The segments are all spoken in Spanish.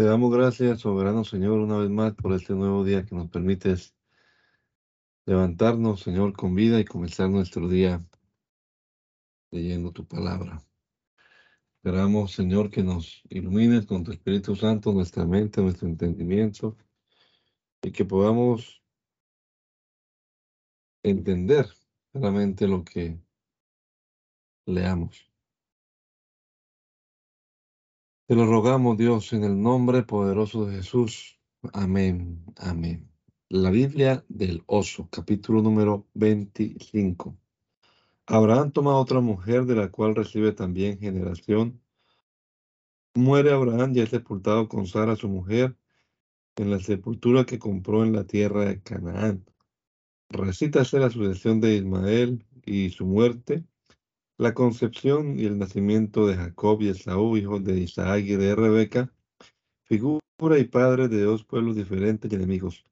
Te damos gracias, soberano Señor, una vez más por este nuevo día que nos permites levantarnos, Señor, con vida y comenzar nuestro día leyendo tu palabra. Esperamos, Señor, que nos ilumines con tu Espíritu Santo nuestra mente, nuestro entendimiento y que podamos entender claramente lo que leamos. Te lo rogamos, Dios, en el nombre poderoso de Jesús. Amén. Amén. La Biblia del oso, capítulo número 25. Abraham toma otra mujer de la cual recibe también generación. Muere Abraham y es sepultado con Sara, su mujer, en la sepultura que compró en la tierra de Canaán. Recítase la sucesión de Ismael y su muerte la concepción y el nacimiento de Jacob y Esaú, hijos de Isaac y de Rebeca, figura y padre de dos pueblos diferentes y enemigos.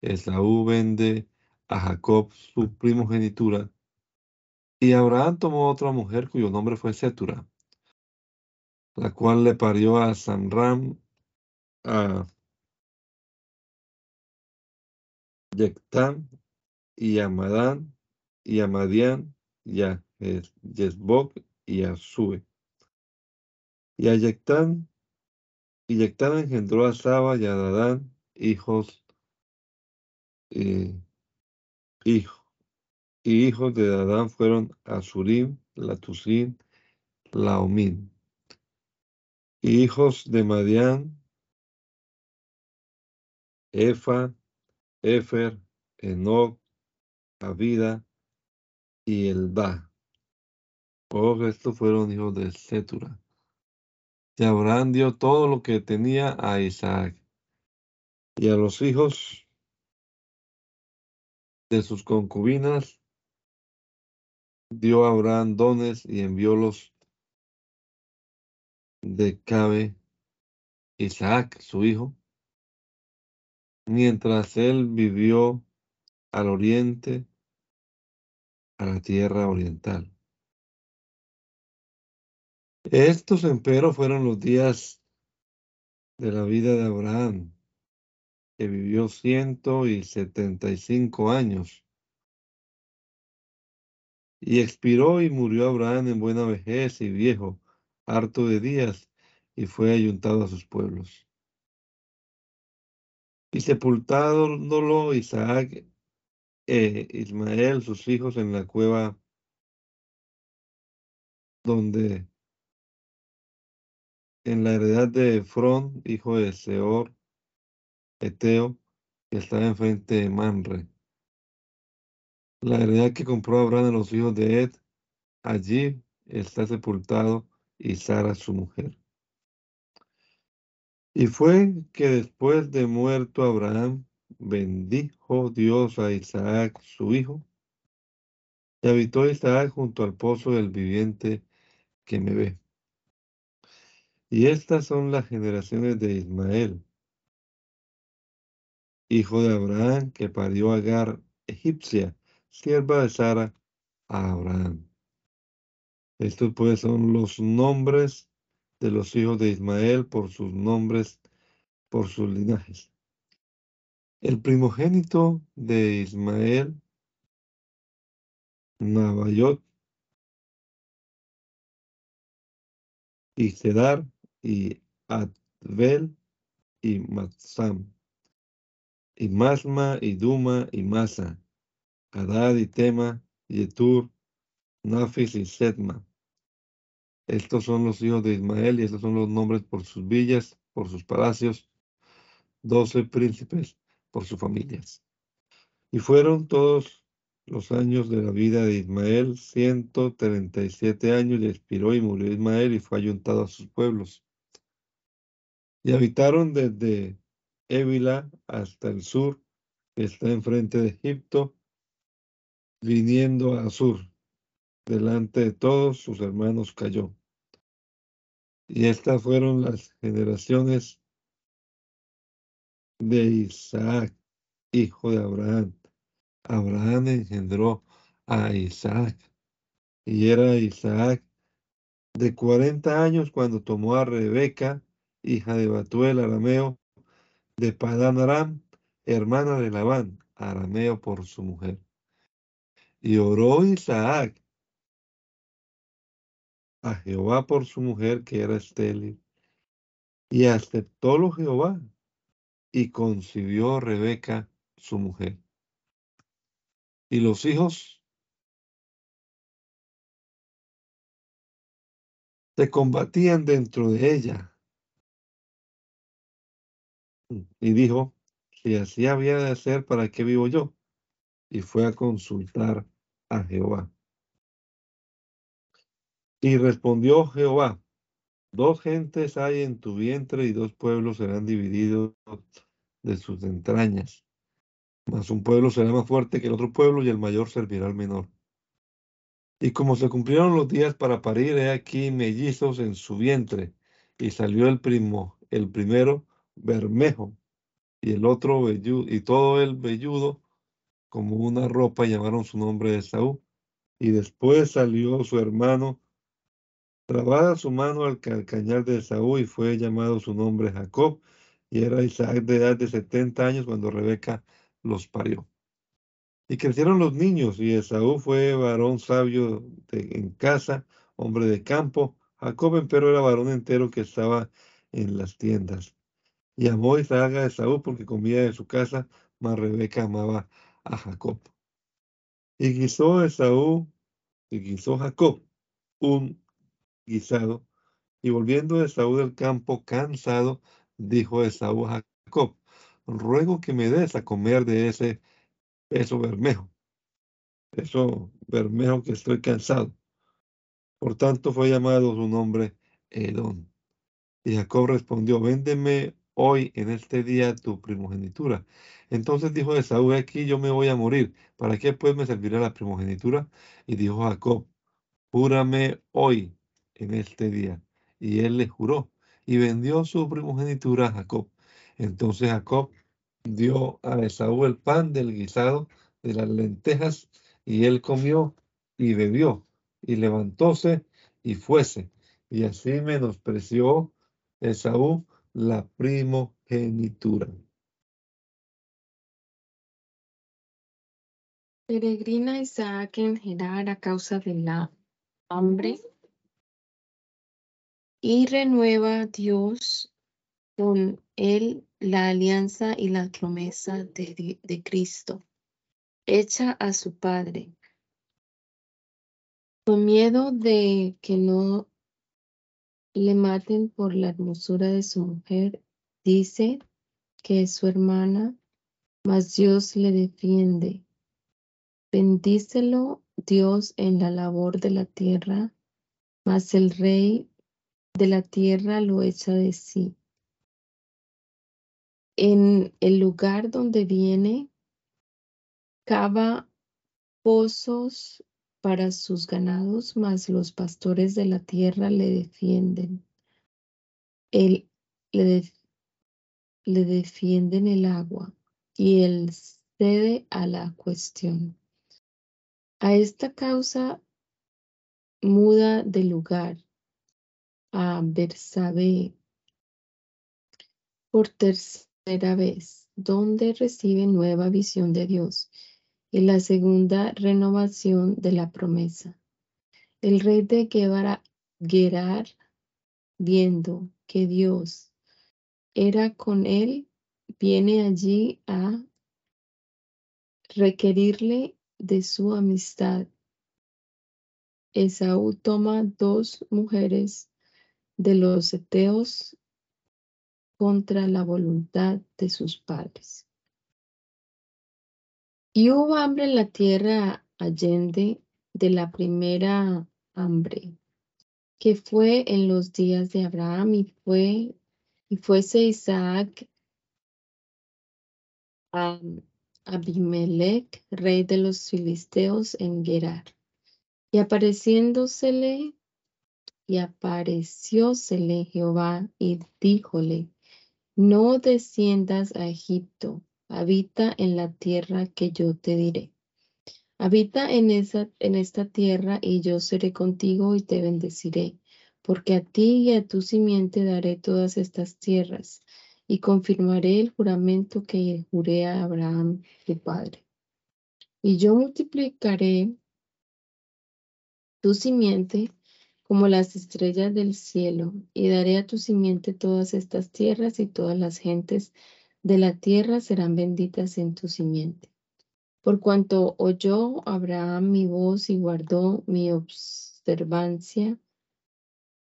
Esaú vende a Jacob su primogenitura, y Abraham tomó otra mujer cuyo nombre fue Setura, la cual le parió a Samram, a Yectán, y a Madán, y a Madián, y a Yesbok y a Sube. Y a Yectán, y Yectán engendró a Saba y a Dadán, hijos, eh, hijo, y hijos de Dadán fueron Asurim, Latusim, Laomín. Y hijos de Madián, Efa, Efer, Enoch, Abida y Elda. Todos estos fueron hijos de Setura. Y Abraham dio todo lo que tenía a Isaac. Y a los hijos de sus concubinas dio Abraham dones y enviólos de Cabe Isaac, su hijo, mientras él vivió al oriente, a la tierra oriental. Estos, empero, fueron los días de la vida de Abraham, que vivió ciento y setenta y cinco años. Y expiró y murió Abraham en buena vejez y viejo, harto de días, y fue ayuntado a sus pueblos. Y sepultándolo Isaac e Ismael, sus hijos, en la cueva donde en la heredad de Efrón, hijo de Seor, Eteo, que estaba enfrente de Manre. La heredad que compró Abraham a los hijos de Ed, allí está sepultado y Sara su mujer. Y fue que después de muerto Abraham, bendijo Dios a Isaac su hijo, y habitó Isaac junto al pozo del viviente que me ve. Y estas son las generaciones de Ismael, hijo de Abraham, que parió a Agar, egipcia, sierva de Sara, a Abraham. Estos pues son los nombres de los hijos de Ismael por sus nombres, por sus linajes. El primogénito de Ismael, Nabayot, y Sedar, y Advel y Matsam, y Masma y Duma y Masa, Hadad y Tema, Yetur, Nafis y Setma. Estos son los hijos de Ismael y estos son los nombres por sus villas, por sus palacios, doce príncipes por sus familias. Y fueron todos los años de la vida de Ismael, ciento treinta y siete años, y expiró y murió Ismael y fue ayuntado a sus pueblos. Y habitaron desde Évila hasta el sur, que está enfrente de Egipto, viniendo a sur. Delante de todos sus hermanos cayó. Y estas fueron las generaciones de Isaac, hijo de Abraham. Abraham engendró a Isaac. Y era Isaac de cuarenta años cuando tomó a Rebeca, hija de Batuel, arameo, de Padán Aram, hermana de Labán, arameo por su mujer. Y oró Isaac a Jehová por su mujer que era estéril. Y aceptólo Jehová y concibió Rebeca su mujer. Y los hijos se combatían dentro de ella. Y dijo, si así había de hacer, ¿para qué vivo yo? Y fue a consultar a Jehová. Y respondió Jehová, dos gentes hay en tu vientre y dos pueblos serán divididos de sus entrañas. Mas un pueblo será más fuerte que el otro pueblo y el mayor servirá al menor. Y como se cumplieron los días para parir, he aquí mellizos en su vientre, y salió el primo, el primero bermejo, y el otro y todo el velludo como una ropa, llamaron su nombre de Saúl. Y después salió su hermano Trabada su mano al calcañar de Saúl y fue llamado su nombre Jacob, y era Isaac de edad de 70 años cuando Rebeca los parió. Y crecieron los niños, y Esaú fue varón sabio en casa, hombre de campo. Jacob, pero era varón entero que estaba en las tiendas. Y amó Isaac a Esaú porque comía de su casa, mas Rebeca amaba a Jacob. Y guisó Esaú, y guisó Jacob un guisado. Y volviendo Esaú del campo cansado, dijo Esaú a Jacob, ruego que me des a comer de ese peso bermejo, eso bermejo que estoy cansado. Por tanto fue llamado su nombre Edom. Y Jacob respondió, véndeme hoy en este día tu primogenitura. Entonces dijo Esaú, aquí yo me voy a morir. ¿Para qué pues me servirá la primogenitura? Y dijo Jacob, júrame hoy en este día. Y él le juró y vendió su primogenitura a Jacob. Entonces Jacob dio a Esaú el pan del guisado de las lentejas y él comió y bebió y levantóse y fuese. Y así menospreció Esaú la primogenitura. Peregrina Isaac en Gerar a causa de la hambre y renueva Dios con él la alianza y la promesa de, de Cristo, hecha a su Padre. Con miedo de que no le maten por la hermosura de su mujer, dice que es su hermana, mas Dios le defiende. Bendícelo Dios en la labor de la tierra, mas el rey de la tierra lo echa de sí. En el lugar donde viene, cava pozos para sus ganados, mas los pastores de la tierra le defienden. Él, le, le defienden el agua y él cede a la cuestión. A esta causa muda de lugar a Bersabe por tercera vez, donde recibe nueva visión de Dios y la segunda renovación de la promesa. El rey de Gerar, viendo que Dios era con él, viene allí a requerirle de su amistad. Esaú toma dos mujeres de los eteos contra la voluntad de sus padres. Y hubo hambre en la tierra allende de la primera hambre, que fue en los días de Abraham y fue y fuese Isaac a Abimelech, rey de los filisteos en Gerar. Y apareciéndosele y apareciósele Jehová y díjole, no desciendas a Egipto, habita en la tierra que yo te diré. Habita en, esa, en esta tierra y yo seré contigo y te bendeciré. porque a ti y a tu simiente daré todas estas tierras, y confirmaré el juramento que juré a Abraham, tu padre. Y yo multiplicaré tu simiente como las estrellas del cielo, y daré a tu simiente todas estas tierras, y todas las gentes de la tierra serán benditas en tu simiente. Por cuanto oyó Abraham mi voz y guardó mi observancia,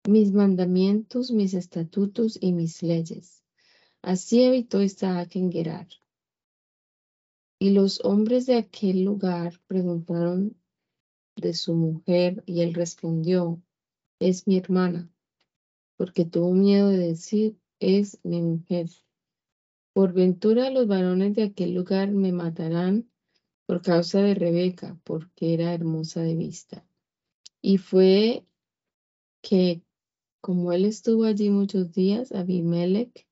mis mandamientos, mis estatutos y mis leyes. Así evitó Isaac en Gerar. Y los hombres de aquel lugar preguntaron de su mujer y él respondió, es mi hermana, porque tuvo miedo de decir, es mi mujer. Por ventura los varones de aquel lugar me matarán por causa de Rebeca, porque era hermosa de vista. Y fue que, como él estuvo allí muchos días, Abimelech,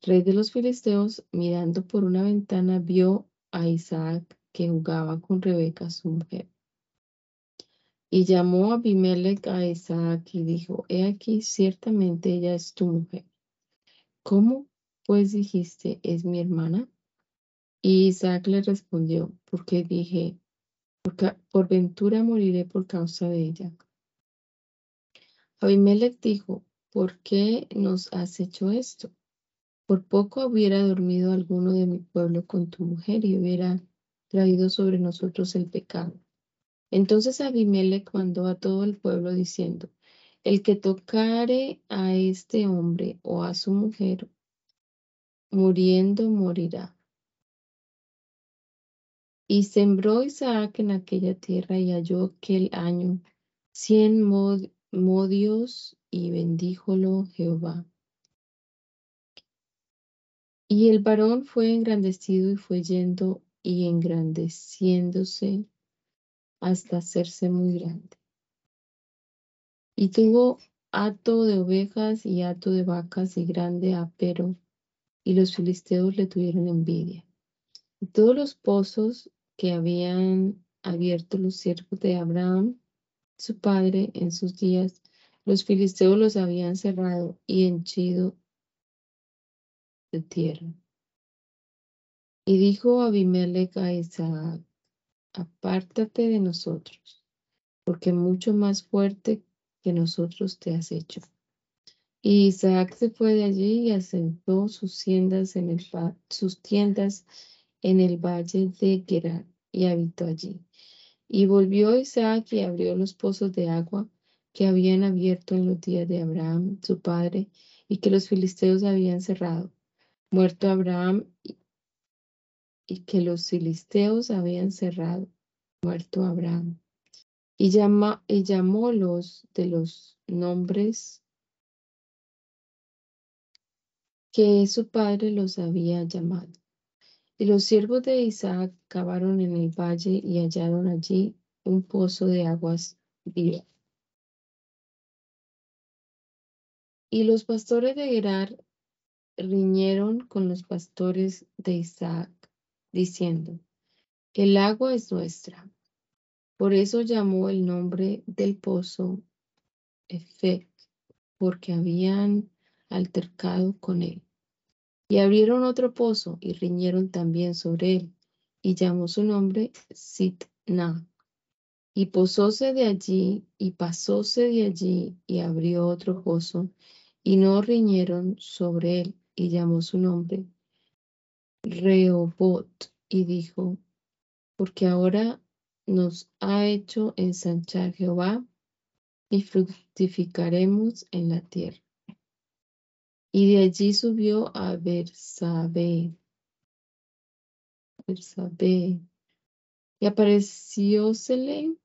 rey de los filisteos, mirando por una ventana, vio a Isaac que jugaba con Rebeca, su mujer. Y llamó a Abimelech a Isaac y dijo, he aquí, ciertamente ella es tu mujer. ¿Cómo pues dijiste, es mi hermana? Y Isaac le respondió, porque dije, por, ventura moriré por causa de ella. Abimelech dijo, ¿por qué nos has hecho esto? Por poco hubiera dormido alguno de mi pueblo con tu mujer y hubiera traído sobre nosotros el pecado. Entonces Abimelech mandó a todo el pueblo diciendo, el que tocare a este hombre o a su mujer, muriendo morirá. Y sembró Isaac en aquella tierra y halló aquel año cien modios y bendíjolo Jehová. Y el varón fue engrandecido y fue yendo y engrandeciéndose hasta hacerse muy grande. Y tuvo hato de ovejas y hato de vacas y grande apero, y los filisteos le tuvieron envidia. Todos los pozos que habían abierto los siervos de Abraham, su padre, en sus días, los filisteos los habían cerrado y henchido de tierra. Y dijo Abimelech a Isaac, apártate de nosotros, porque mucho más fuerte que nosotros te has hecho. Y Isaac se fue de allí y asentó sus tiendas en el, sus tiendas en el valle de Gerar y habitó allí. Y volvió Isaac y abrió los pozos de agua que habían abierto en los días de Abraham, su padre, y que los filisteos habían cerrado. Muerto Abraham y que los filisteos habían cerrado. Muerto Abraham. Y, llama, y llamó los de los nombres que su padre los había llamado. Y los siervos de Isaac cavaron en el valle y hallaron allí un pozo de aguas vivas. Y los pastores de Gerar riñeron con los pastores de Isaac, diciendo, el agua es nuestra. Por eso llamó el nombre del pozo Efec, porque habían altercado con él. Y abrieron otro pozo y riñeron también sobre él, y llamó su nombre Sitna. Y posóse de allí, y pasóse de allí, y abrió otro pozo, y no riñeron sobre él, y llamó su nombre Rehobot, y dijo, porque ahora nos ha hecho ensanchar Jehová, y fructificaremos en la tierra. Y de allí subió a Bersabé. Bersabé. Y apareciósele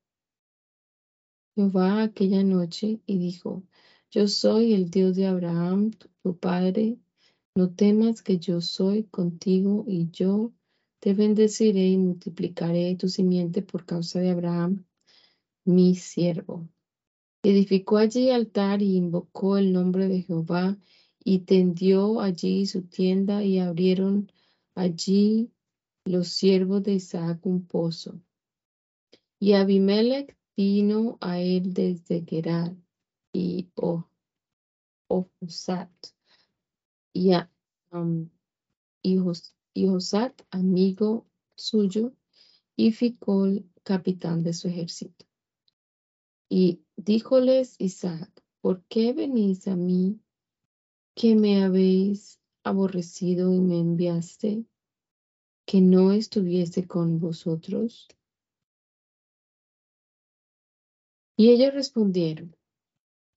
Jehová aquella noche y dijo, yo soy el Dios de Abraham, tu padre, no temas que yo soy contigo y yo te bendeciré y multiplicaré tu simiente por causa de Abraham, mi siervo. Edificó allí altar y invocó el nombre de Jehová y tendió allí su tienda y abrieron allí los siervos de Isaac un pozo. Y Abimelech vino a él desde Gerar y Ofusat, y, a, um, y, Josat, amigo suyo, y Ficol, capitán de su ejército. Y díjoles Isaac, ¿por qué venís a mí que me habéis aborrecido y me enviaste, que no estuviese con vosotros? Y ellos respondieron,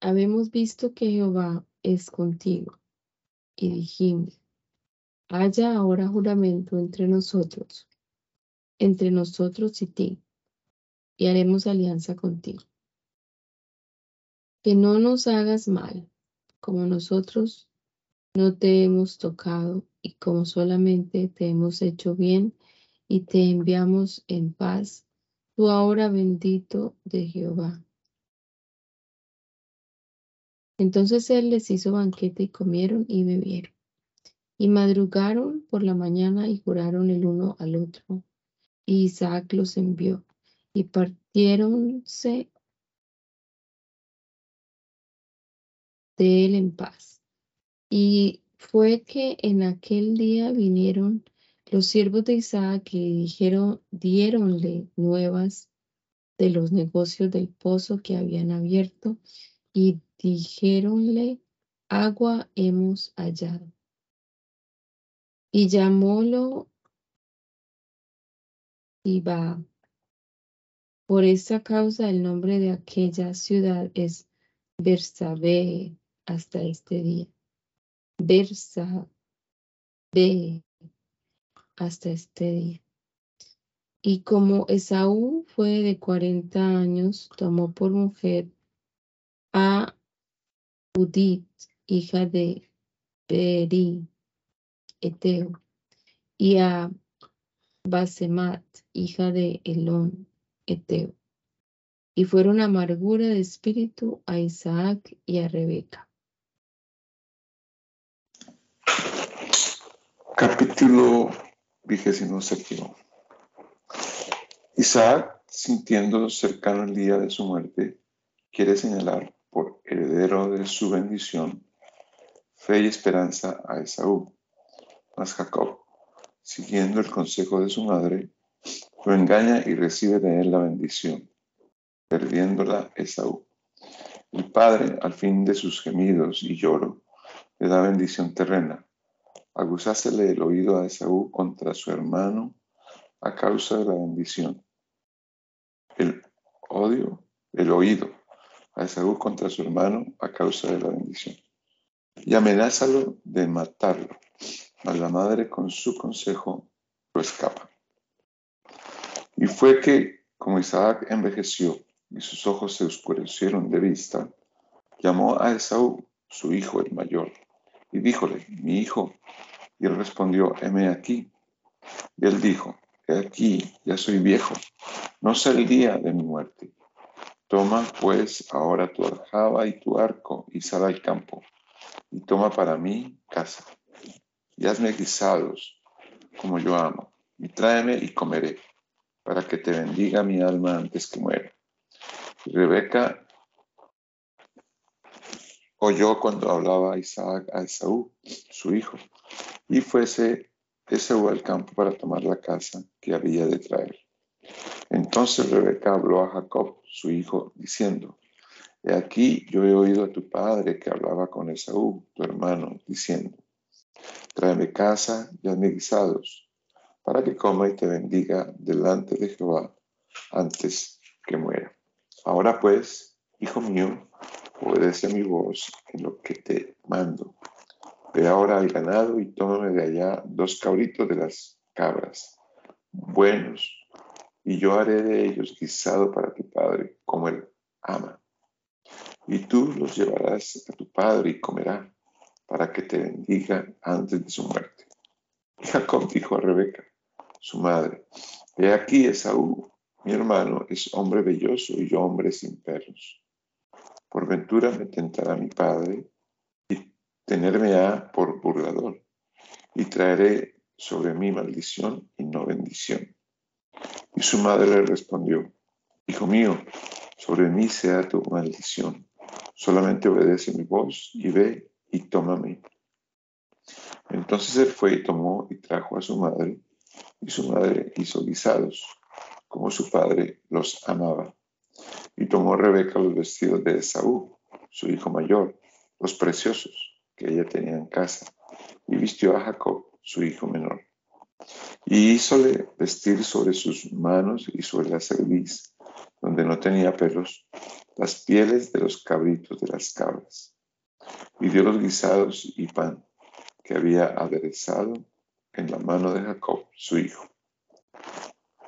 habemos visto que Jehová es contigo. Y dijimos, haya ahora juramento entre nosotros, entre nosotros y ti, y haremos alianza contigo. Que no nos hagas mal, como nosotros no te hemos tocado y como solamente te hemos hecho bien y te enviamos en paz, tú ahora bendito de Jehová entonces él les hizo banquete y comieron y bebieron. Y madrugaron por la mañana y juraron el uno al otro. Y Isaac los envió y partiéronse de él en paz. Y fue que en aquel día vinieron los siervos de Isaac y dijeron, diéronle nuevas de los negocios del pozo que habían abierto y dijéronle, agua hemos hallado. Y llamólo Iba. Por esta causa el nombre de aquella ciudad es Bersabé hasta este día. Bersabé hasta este día. Y como Esaú fue de cuarenta años, tomó por mujer a Judith, hija de Beri, Eteo, y a Basemat, hija de Elón, Eteo. Y fueron amargura de espíritu a Isaac y a Rebeca. Capítulo vigésimo séptimo. Isaac, sintiendo cercano el día de su muerte, quiere señalar por heredero de su bendición, fe y esperanza a Esaú. Mas Jacob, siguiendo el consejo de su madre, lo engaña y recibe de él la bendición, perdiéndola Esaú. El padre, al fin de sus gemidos y lloro, le da bendición terrena. Aguzásele el oído a Esaú contra su hermano a causa de la bendición. El odio, el oído a Esaú contra su hermano a causa de la bendición. Y amenázalo de matarlo. A la madre con su consejo lo escapa. Y fue que, como Isaac envejeció y sus ojos se oscurecieron de vista, llamó a Esaú, su hijo el mayor, y díjole, mi hijo. Y él respondió, heme aquí. Y él dijo, he aquí, ya soy viejo, no sé el día de mi muerte. Toma pues ahora tu aljaba y tu arco y sal al campo, y toma para mí casa, y hazme guisados como yo amo, y tráeme y comeré, para que te bendiga mi alma antes que muera. Y Rebeca oyó cuando hablaba Isaac a Esaú, su hijo, y fuese Esaú al campo para tomar la casa que había de traer. Entonces Rebeca habló a Jacob, su hijo, diciendo, He aquí yo he oído a tu padre que hablaba con Esaú, tu hermano, diciendo, Tráeme casa y hazme guisados, para que coma y te bendiga delante de Jehová antes que muera. Ahora pues, hijo mío, obedece mi voz en lo que te mando. Ve ahora al ganado y tómame de allá dos cabritos de las cabras, buenos, y yo haré de ellos guisado para tu padre, como él ama. Y tú los llevarás a tu padre y comerá, para que te bendiga antes de su muerte. Jacob dijo a Rebeca, su madre, he aquí Esaú, mi hermano, es hombre belloso y yo hombre sin perros. Por ventura me tentará mi padre y tenerme a por burlador, y traeré sobre mí maldición y no bendición. Y su madre le respondió, Hijo mío, sobre mí sea tu maldición, Solamente obedece mi voz y ve y tómame. Entonces él fue y tomó y trajo a su madre, y su madre hizo guisados, como su padre los amaba. Y tomó Rebeca los vestidos de Esaú, su hijo mayor, los preciosos que ella tenía en casa, y vistió a Jacob, su hijo menor. Y hízole vestir sobre sus manos y sobre la cerviz, donde no tenía pelos, las pieles de los cabritos de las cabras. Y dio los guisados y pan que había aderezado en la mano de Jacob, su hijo.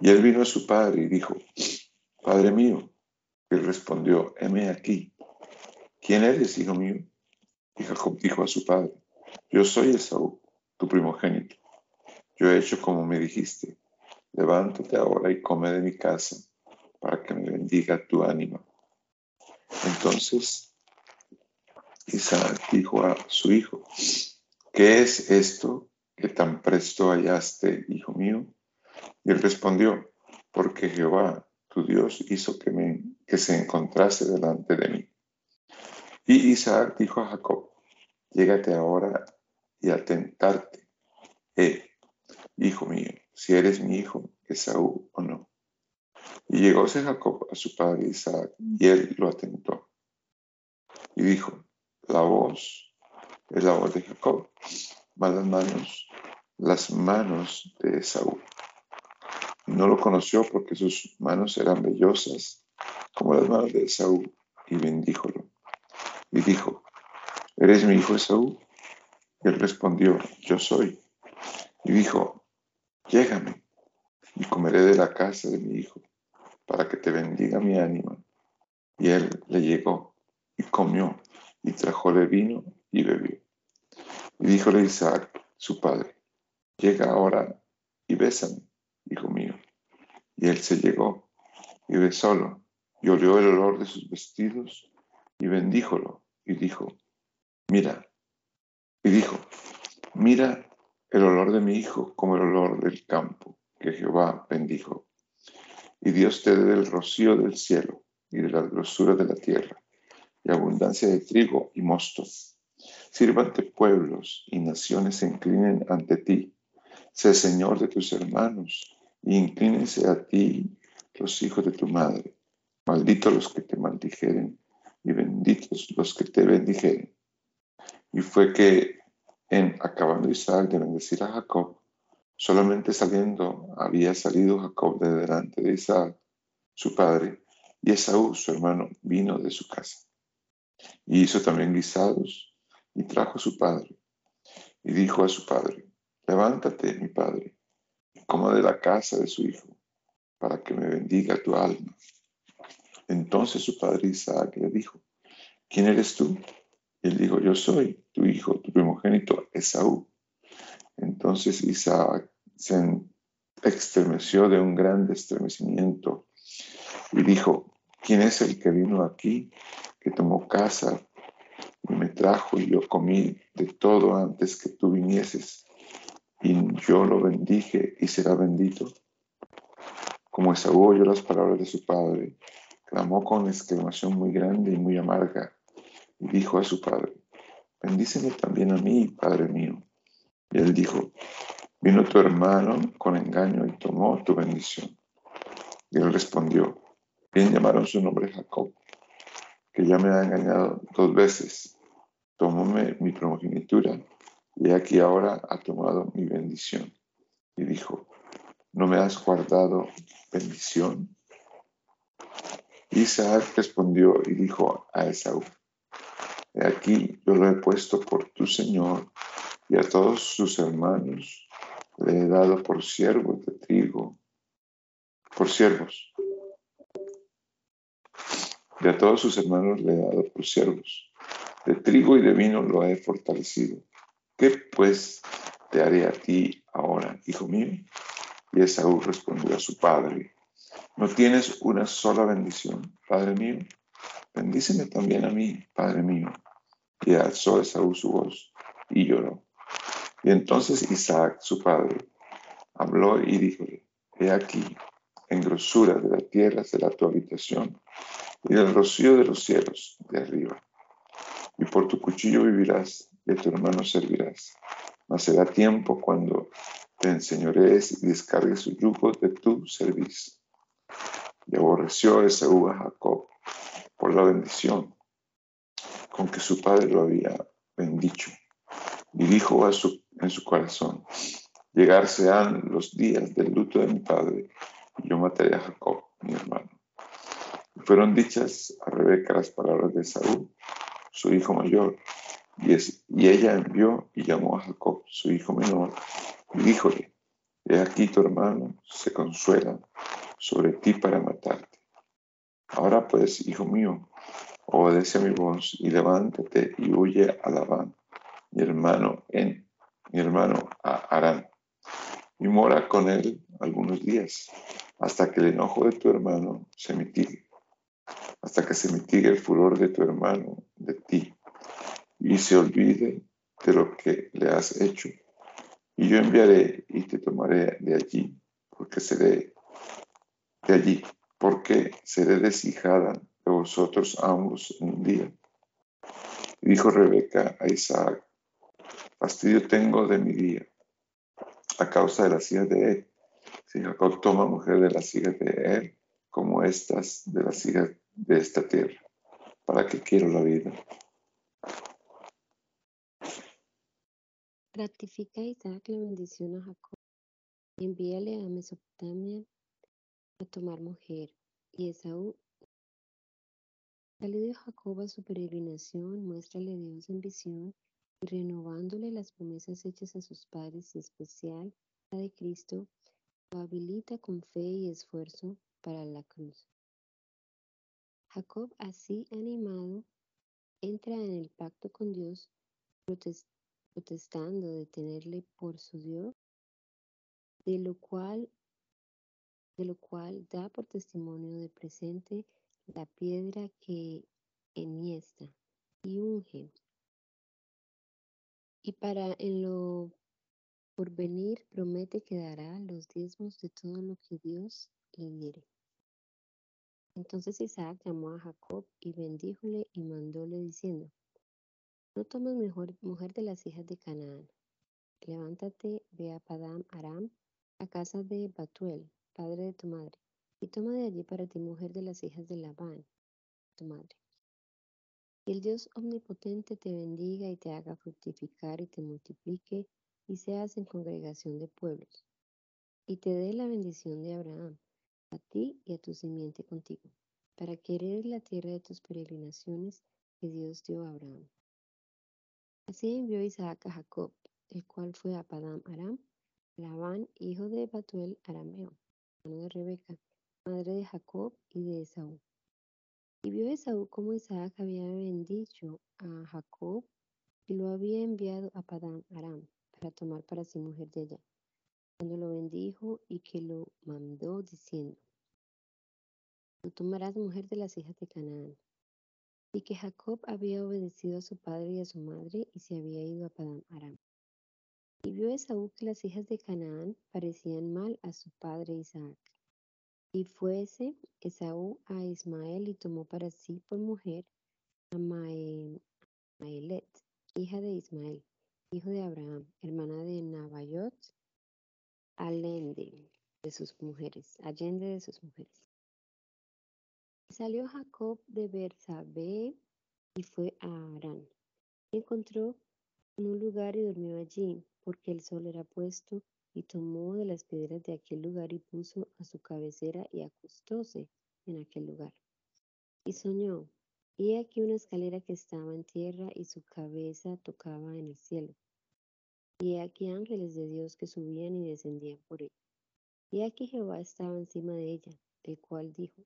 Y él vino a su padre y dijo, Padre mío. Él respondió, heme aquí. ¿Quién eres, hijo mío? Y Jacob dijo a su padre, yo soy Esaú, tu primogénito. Yo he hecho como me dijiste. Levántate ahora y come de mi casa, para que me bendiga tu ánima. Entonces Isaac dijo a su hijo, ¿qué es esto que tan presto hallaste, hijo mío? Y él respondió, porque Jehová, tu Dios, hizo que, me, que se encontrase delante de mí. Y Isaac dijo a Jacob, llégate ahora y atentarte, eh, hijo mío, si eres mi hijo, Esaú o no. Y llegóse Jacob a su padre Isaac, y él lo atentó. Y dijo, la voz es la voz de Jacob, mas las manos, las manos de Esaú. No lo conoció porque sus manos eran vellosas como las manos de Esaú, y bendíjolo. Y dijo, ¿eres mi hijo Esaú? Y él respondió, yo soy. Y dijo, llégame, y comeré de la casa de mi hijo, para que te bendiga mi ánima. Y él le llegó, y comió, y trajóle vino, y bebió. Y díjole Isaac, su padre, llega ahora y bésame, hijo mío. Y él se llegó y besólo, y olió el olor de sus vestidos, y bendíjolo, y dijo, mira, y dijo, mira el olor de mi hijo como el olor del campo que Jehová bendijo. Y Dios te dé del rocío del cielo y de la grosura de la tierra, y abundancia de trigo y mosto Sírvate pueblos y naciones se inclinen ante ti. Sé Señor de tus hermanos y inclínense a ti los hijos de tu madre. Malditos los que te maldijeren y benditos los que te bendijeren. Y fue que en acabando Isaac de bendecir a Jacob, solamente saliendo había salido Jacob de delante de Isaac, su padre, y Esaú, su hermano, vino de su casa. Y hizo también guisados y trajo a su padre. Y dijo a su padre, levántate, mi padre, y coma de la casa de su hijo, para que me bendiga tu alma. Entonces su padre Isaac le dijo, ¿quién eres tú? Y él dijo, yo soy tu hijo, tu primogénito, Esaú. Entonces Isaac se estremeció de un gran estremecimiento y dijo, ¿quién es el que vino aquí, que tomó casa y me trajo y yo comí de todo antes que tú vinieses, y yo lo bendije y será bendito. Como Esaú oyó las palabras de su padre, clamó con exclamación muy grande y muy amarga, y dijo a su padre, bendíceme también a mí, padre mío. Y él dijo, vino tu hermano con engaño y tomó tu bendición. Y él respondió, bien llamaron su nombre Jacob, que ya me ha engañado dos veces tomóme mi primogenitura, y aquí ahora ha tomado mi bendición. Y dijo, ¿no me has guardado bendición? Isaac respondió y dijo a Esaú, He aquí yo lo he puesto por tu Señor, y a todos sus hermanos le he dado por siervos de trigo, por siervos. Y a todos sus hermanos le he dado por siervos de trigo y de vino lo he fortalecido. ¿Qué pues te haré a ti ahora, hijo mío? Y Esaú respondió a su padre, ¿no tienes una sola bendición, padre mío? Bendíceme también a mí, padre mío. Y alzó Esaú su voz y lloró. Y entonces Isaac, su padre, habló y díjole, he aquí, en grosura de la tierra será tu habitación y del rocío de los cielos de arriba y por tu cuchillo vivirás, y tu hermano servirás. Mas será tiempo cuando te enseñorees y descargues su yugo de tu servicio. Y aborreció Esaú a Jacob por la bendición con que su padre lo había bendicho. Y dijo a su, en su corazón, llegarse han los días del luto de mi padre, y yo mataré a Jacob, mi hermano. Fueron dichas a Rebeca las palabras de Saúl, su hijo mayor, y, y ella envió y llamó a Jacob, su hijo menor, y díjole, he aquí tu hermano se consuela sobre ti para matarte. Ahora pues, hijo mío, obedece a mi voz y levántate y huye a Labán, mi hermano en mi hermano a Arán, y mora con él algunos días, hasta que el enojo de tu hermano se mitigue, hasta que se mitigue el furor de tu hermano de ti, y se olvide de lo que le has hecho. Y yo enviaré y te tomaré de allí, porque seré de allí, porque seré deshijada de vosotros ambos un día. Dijo Rebeca a Isaac, fastidio tengo de mi día, a causa de las hijas de él. Si Jacob toma mujer de las hijas de él, como estas de las hijas de esta tierra, ¿para qué quiero la vida? Ratifica Isaac la bendición a Jacob y envíale a Mesopotamia a tomar mujer. Y Esaú Salido Jacob a su peregrinación, muéstrale Dios en visión y renovándole las promesas hechas a sus padres y especial la de Cristo, lo habilita con fe y esfuerzo para la cruz. Jacob, así animado, entra en el pacto con Dios, protestando de tenerle por su Dios, de lo cual, de lo cual da por testimonio de presente la piedra que enhiesta y unge. Y para en lo por venir promete que dará los diezmos de todo lo que Dios le diere. Entonces Isaac llamó a Jacob y bendíjole y mandóle diciendo, no tomes mejor mujer de las hijas de Canaán. Levántate, ve a Padam Aram, a casa de Batuel, padre de tu madre, y toma de allí para ti mujer de las hijas de Labán, tu madre. Y el Dios omnipotente te bendiga y te haga fructificar y te multiplique y seas en congregación de pueblos, y te dé la bendición de Abraham, a ti y a tu simiente contigo, para que heredes la tierra de tus peregrinaciones que Dios dio a Abraham. Así envió Isaac a Jacob, el cual fue a Padam Aram, Labán, hijo de Batuel Arameo, de Rebeca, madre de Jacob y de Esaú. Y vio Esaú cómo Isaac había bendicho a Jacob y lo había enviado a Padán Aram para tomar para sí mujer de allá. Cuando lo bendijo y que lo mandó diciendo, no tomarás mujer de las hijas de Canaán. Y que Jacob había obedecido a su padre y a su madre y se había ido a Padán Aram. Y vio Esaú que las hijas de Canaán parecían mal a su padre Isaac. Y fuese Esaú a Ismael y tomó para sí por mujer a Maelet, hija de Ismael, hijo de Abraham, hermana de Nabayot, alende de sus mujeres, allende de sus mujeres. Salió Jacob de Bersabé y fue a Arán. Encontró en un lugar y durmió allí, porque el sol era puesto y tomó de las piedras de aquel lugar y puso a su cabecera y acostóse en aquel lugar. Y soñó, y aquí una escalera que estaba en tierra y su cabeza tocaba en el cielo. Y aquí ángeles de Dios que subían y descendían por ella. Y aquí Jehová estaba encima de ella, el cual dijo,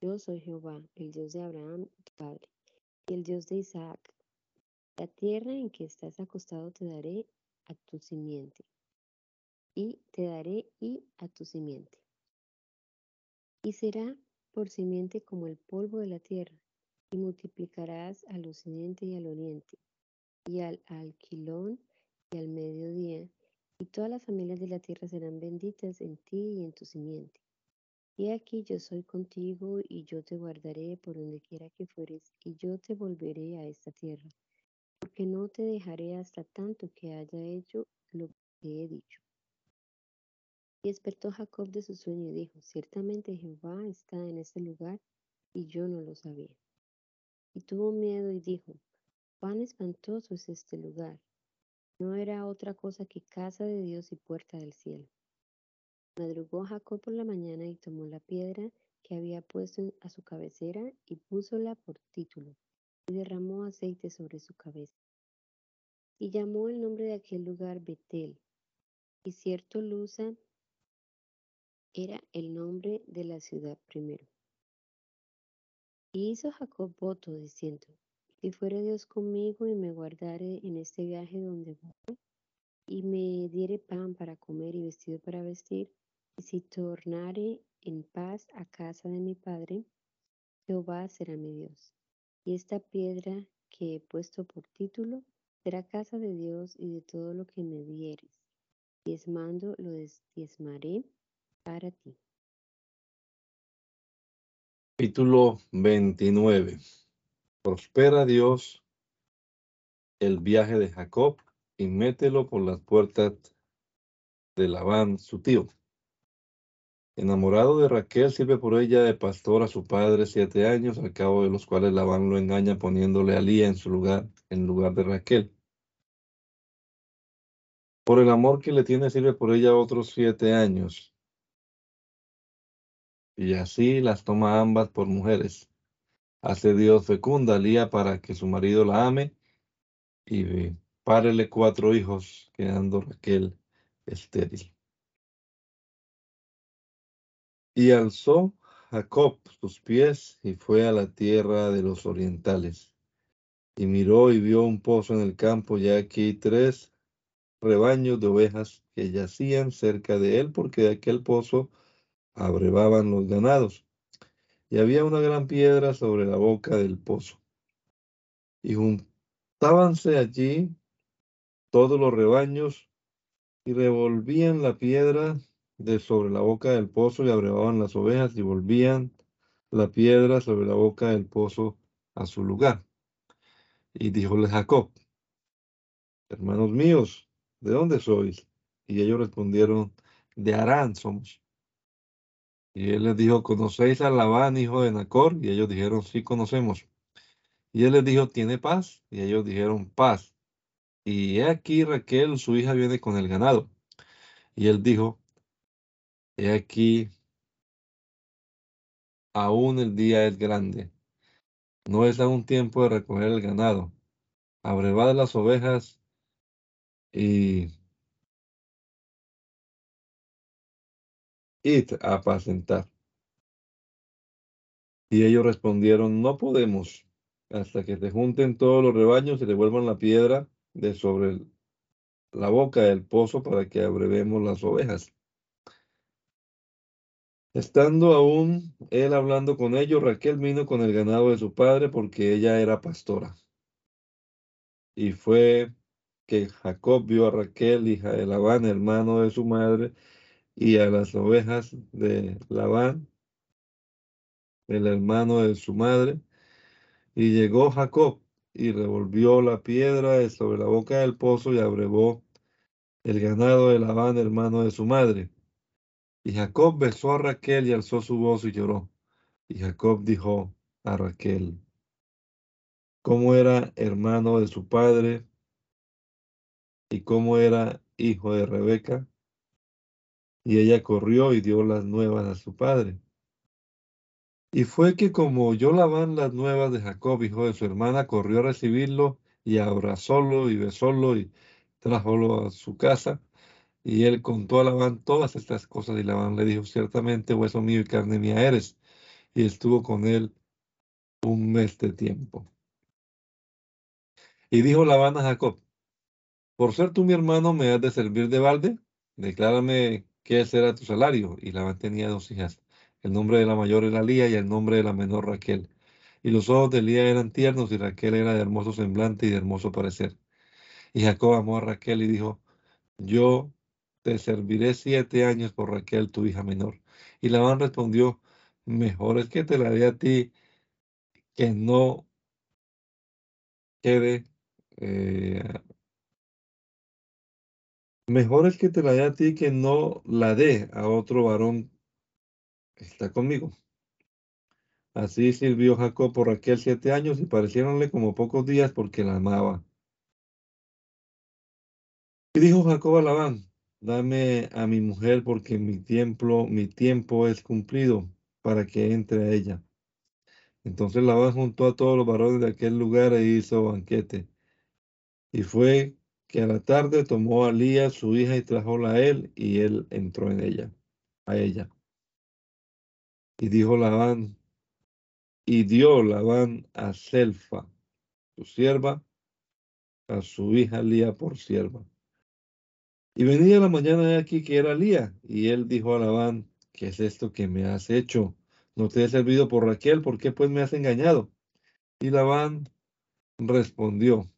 Yo soy Jehová, el Dios de Abraham, tu padre, y el Dios de Isaac. La tierra en que estás acostado te daré a tu simiente y te daré y a tu simiente. Y será por simiente como el polvo de la tierra, y multiplicarás al occidente y al oriente, y al alquilón y al mediodía, y todas las familias de la tierra serán benditas en ti y en tu simiente. Y aquí yo soy contigo, y yo te guardaré por donde quiera que fueres, y yo te volveré a esta tierra, porque no te dejaré hasta tanto que haya hecho lo que he dicho. Y despertó Jacob de su sueño y dijo, ciertamente Jehová está en este lugar y yo no lo sabía. Y tuvo miedo y dijo, cuán espantoso es este lugar. No era otra cosa que casa de Dios y puerta del cielo. Madrugó Jacob por la mañana y tomó la piedra que había puesto a su cabecera y púsola por título, y derramó aceite sobre su cabeza. Y llamó el nombre de aquel lugar Betel, y cierto Luza era el nombre de la ciudad primero. Y hizo Jacob voto diciendo, si fuere Dios conmigo y me guardare en este viaje donde voy, y me diere pan para comer y vestido para vestir, y si tornare en paz a casa de mi padre, Jehová será mi Dios. Y esta piedra que he puesto por título será casa de Dios y de todo lo que me dieres. Diezmando lo diezmaré para ti. Capítulo 29. Prospera Dios el viaje de Jacob y mételo por las puertas de Labán, su tío. Enamorado de Raquel, sirve por ella de pastor a su padre siete años, al cabo de los cuales Labán lo engaña poniéndole a Lía en su lugar, en lugar de Raquel. Por el amor que le tiene, sirve por ella otros siete años. Y así las toma ambas por mujeres. Hace Dios fecunda a Lía para que su marido la ame y párele cuatro hijos, quedando Raquel estéril. Y alzó Jacob sus pies y fue a la tierra de los orientales. Y miró y vio un pozo en el campo, y aquí tres rebaños de ovejas que yacían cerca de él, porque de aquel pozo abrevaban los ganados. Y había una gran piedra sobre la boca del pozo. Y juntábanse allí todos los rebaños y revolvían la piedra de sobre la boca del pozo y abrevaban las ovejas y volvían la piedra sobre la boca del pozo a su lugar. Y díjole Jacob, hermanos míos, ¿de dónde sois? Y ellos respondieron, de Arán somos. Y él les dijo, ¿conocéis a Labán, hijo de Nacor? Y ellos dijeron, sí, conocemos. Y él les dijo, ¿tiene paz? Y ellos dijeron, paz. Y he aquí Raquel, su hija, viene con el ganado. Y él dijo, He aquí, aún el día es grande. No es aún tiempo de recoger el ganado. Abrevad las ovejas y id a apacentar. Y ellos respondieron, no podemos, hasta que se junten todos los rebaños y devuelvan la piedra de sobre la boca del pozo para que abrevemos las ovejas. Estando aún él hablando con ellos, Raquel vino con el ganado de su padre porque ella era pastora. Y fue que Jacob vio a Raquel, hija de Labán, hermano de su madre, y a las ovejas de Labán, el hermano de su madre. Y llegó Jacob y revolvió la piedra sobre la boca del pozo y abrevó el ganado de Labán, hermano de su madre. Y Jacob besó a Raquel y alzó su voz y lloró. Y Jacob dijo a Raquel, cómo era hermano de su padre y cómo era hijo de Rebeca. Y ella corrió y dio las nuevas a su padre. Y fue que como oyó Labán las nuevas de Jacob, hijo de su hermana, corrió a recibirlo y abrazólo y besólo y trájolo a su casa. Y él contó a Labán todas estas cosas y Labán le dijo, ciertamente hueso mío y carne mía eres. Y estuvo con él un mes de tiempo. Y dijo Labán a Jacob, por ser tú mi hermano, ¿me has de servir de balde? Declárame qué será tu salario. Y Labán tenía dos hijas. El nombre de la mayor era Lía y el nombre de la menor Raquel. Y los ojos de Lía eran tiernos y Raquel era de hermoso semblante y de hermoso parecer. Y Jacob amó a Raquel y dijo, yo te serviré siete años por Raquel, tu hija menor. Y Labán respondió, mejor es que te la dé a ti, que no quede eh, mejor es que te la dé a ti que no la dé a otro varón que está conmigo. Así sirvió Jacob por Raquel siete años y parecieronle como pocos días porque la amaba. Y dijo Jacob a Labán, dame a mi mujer porque mi tiempo, mi tiempo es cumplido para que entre a ella. Entonces Labán juntó a todos los varones de aquel lugar e hizo banquete. Y fue que a la tarde tomó a Lía, su hija, y trajóla a él, y él entró en ella, a ella. Y dijo Labán, y dio Labán a Selfa, su sierva, a su hija Lía por sierva. Y venía la mañana de aquí que era Lía, y él dijo a Labán, ¿qué es esto que me has hecho? No te he servido por Raquel, ¿por qué pues me has engañado? Y Labán respondió,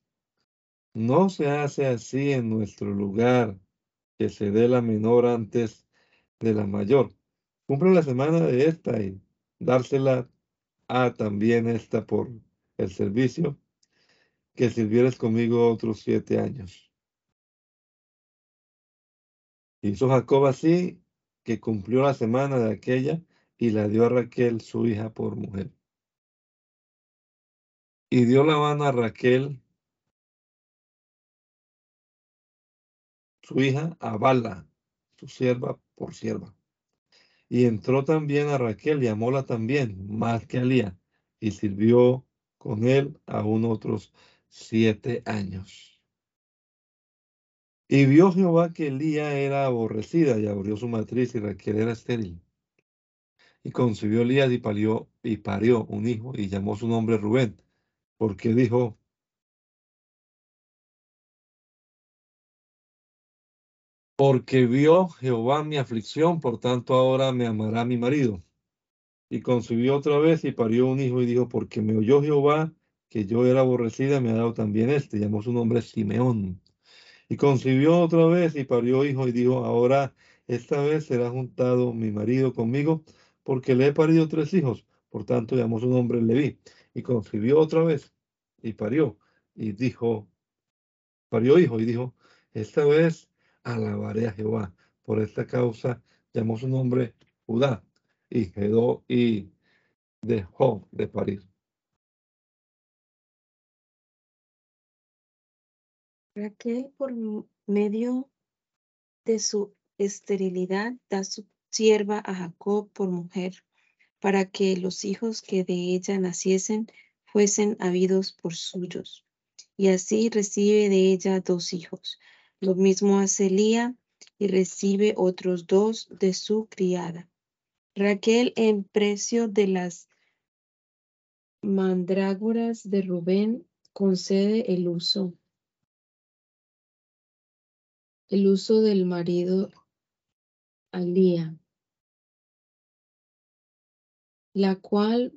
no se hace así en nuestro lugar, que se dé la menor antes de la mayor. Cumple la semana de esta y dársela a también esta por el servicio, que sirvieres conmigo otros siete años. Hizo Jacob así, que cumplió la semana de aquella y la dio a Raquel, su hija, por mujer. Y dio la mano a Raquel, su hija, a Bala, su sierva, por sierva. Y entró también a Raquel y amóla también, más que a Lía, y sirvió con él aún otros siete años. Y vio Jehová que Lía era aborrecida y abrió su matriz y Raquel era estéril. Y concibió Lía y parió, y parió un hijo y llamó su nombre Rubén, porque dijo, porque vio Jehová mi aflicción, por tanto ahora me amará mi marido. Y concibió otra vez y parió un hijo y dijo, porque me oyó Jehová que yo era aborrecida, me ha dado también este. Llamó su nombre Simeón. Y concibió otra vez y parió hijo y dijo, ahora esta vez será juntado mi marido conmigo, porque le he parido tres hijos. Por tanto, llamó su nombre Leví. Y concibió otra vez y parió. Y dijo, parió hijo y dijo, esta vez alabaré a Jehová. Por esta causa llamó su nombre Judá. Y quedó y dejó de parir. Raquel, por medio de su esterilidad, da su sierva a Jacob por mujer, para que los hijos que de ella naciesen fuesen habidos por suyos. Y así recibe de ella dos hijos. Lo mismo hace Lía y recibe otros dos de su criada. Raquel, en precio de las mandrágoras de Rubén, concede el uso el uso del marido al día, la cual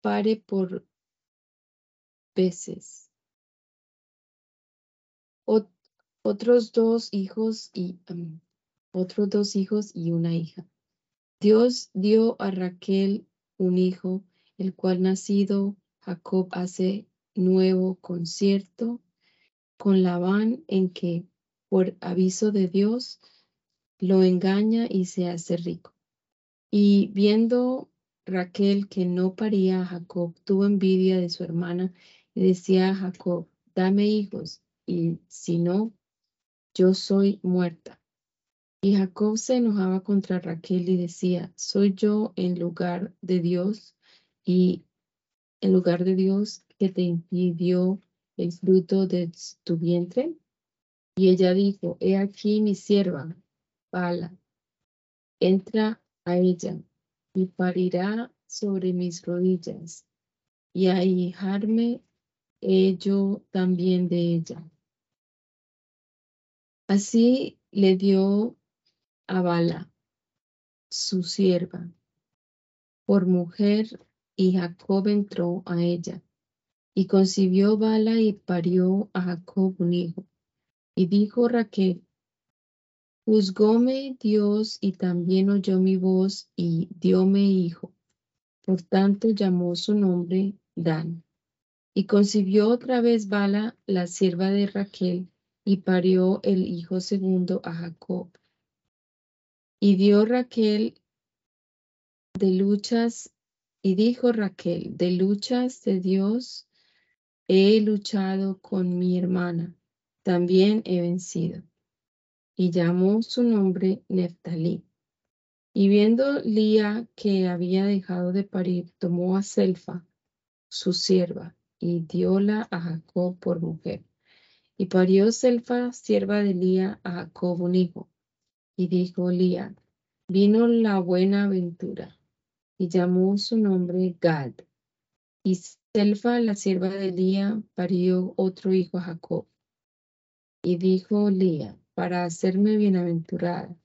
pare por veces. otros dos hijos y otros dos hijos y una hija. Dios dio a Raquel un hijo, el cual nacido Jacob hace nuevo concierto con Labán en que por aviso de Dios, lo engaña y se hace rico. Y viendo Raquel que no paría a Jacob, tuvo envidia de su hermana y decía a Jacob, dame hijos, y si no, yo soy muerta. Y Jacob se enojaba contra Raquel y decía, soy yo en lugar de Dios y en lugar de Dios que te impidió el fruto de tu vientre. Y ella dijo, he aquí mi sierva, Bala, entra a ella y parirá sobre mis rodillas y ahijarme yo también de ella. Así le dio a Bala, su sierva, por mujer, y Jacob entró a ella. Y concibió Bala y parió a Jacob un hijo. Y dijo Raquel, juzgóme Dios y también oyó mi voz y dióme hijo. Por tanto llamó su nombre Dan. Y concibió otra vez Bala, la sierva de Raquel, y parió el hijo segundo a Jacob. Y dio Raquel de luchas, y dijo Raquel, de luchas de Dios he luchado con mi hermana, también he vencido. Y llamó su nombre Neftalí. Y viendo Lía que había dejado de parir, tomó a Selfa, su sierva, y dióla a Jacob por mujer. Y parió Selfa, sierva de Lía, a Jacob un hijo. Y dijo Lía, vino la buena aventura, y llamó su nombre Gad. Y Selfa, la sierva de Lía, parió otro hijo a Jacob. Y dijo Lía, para hacerme bienaventurada,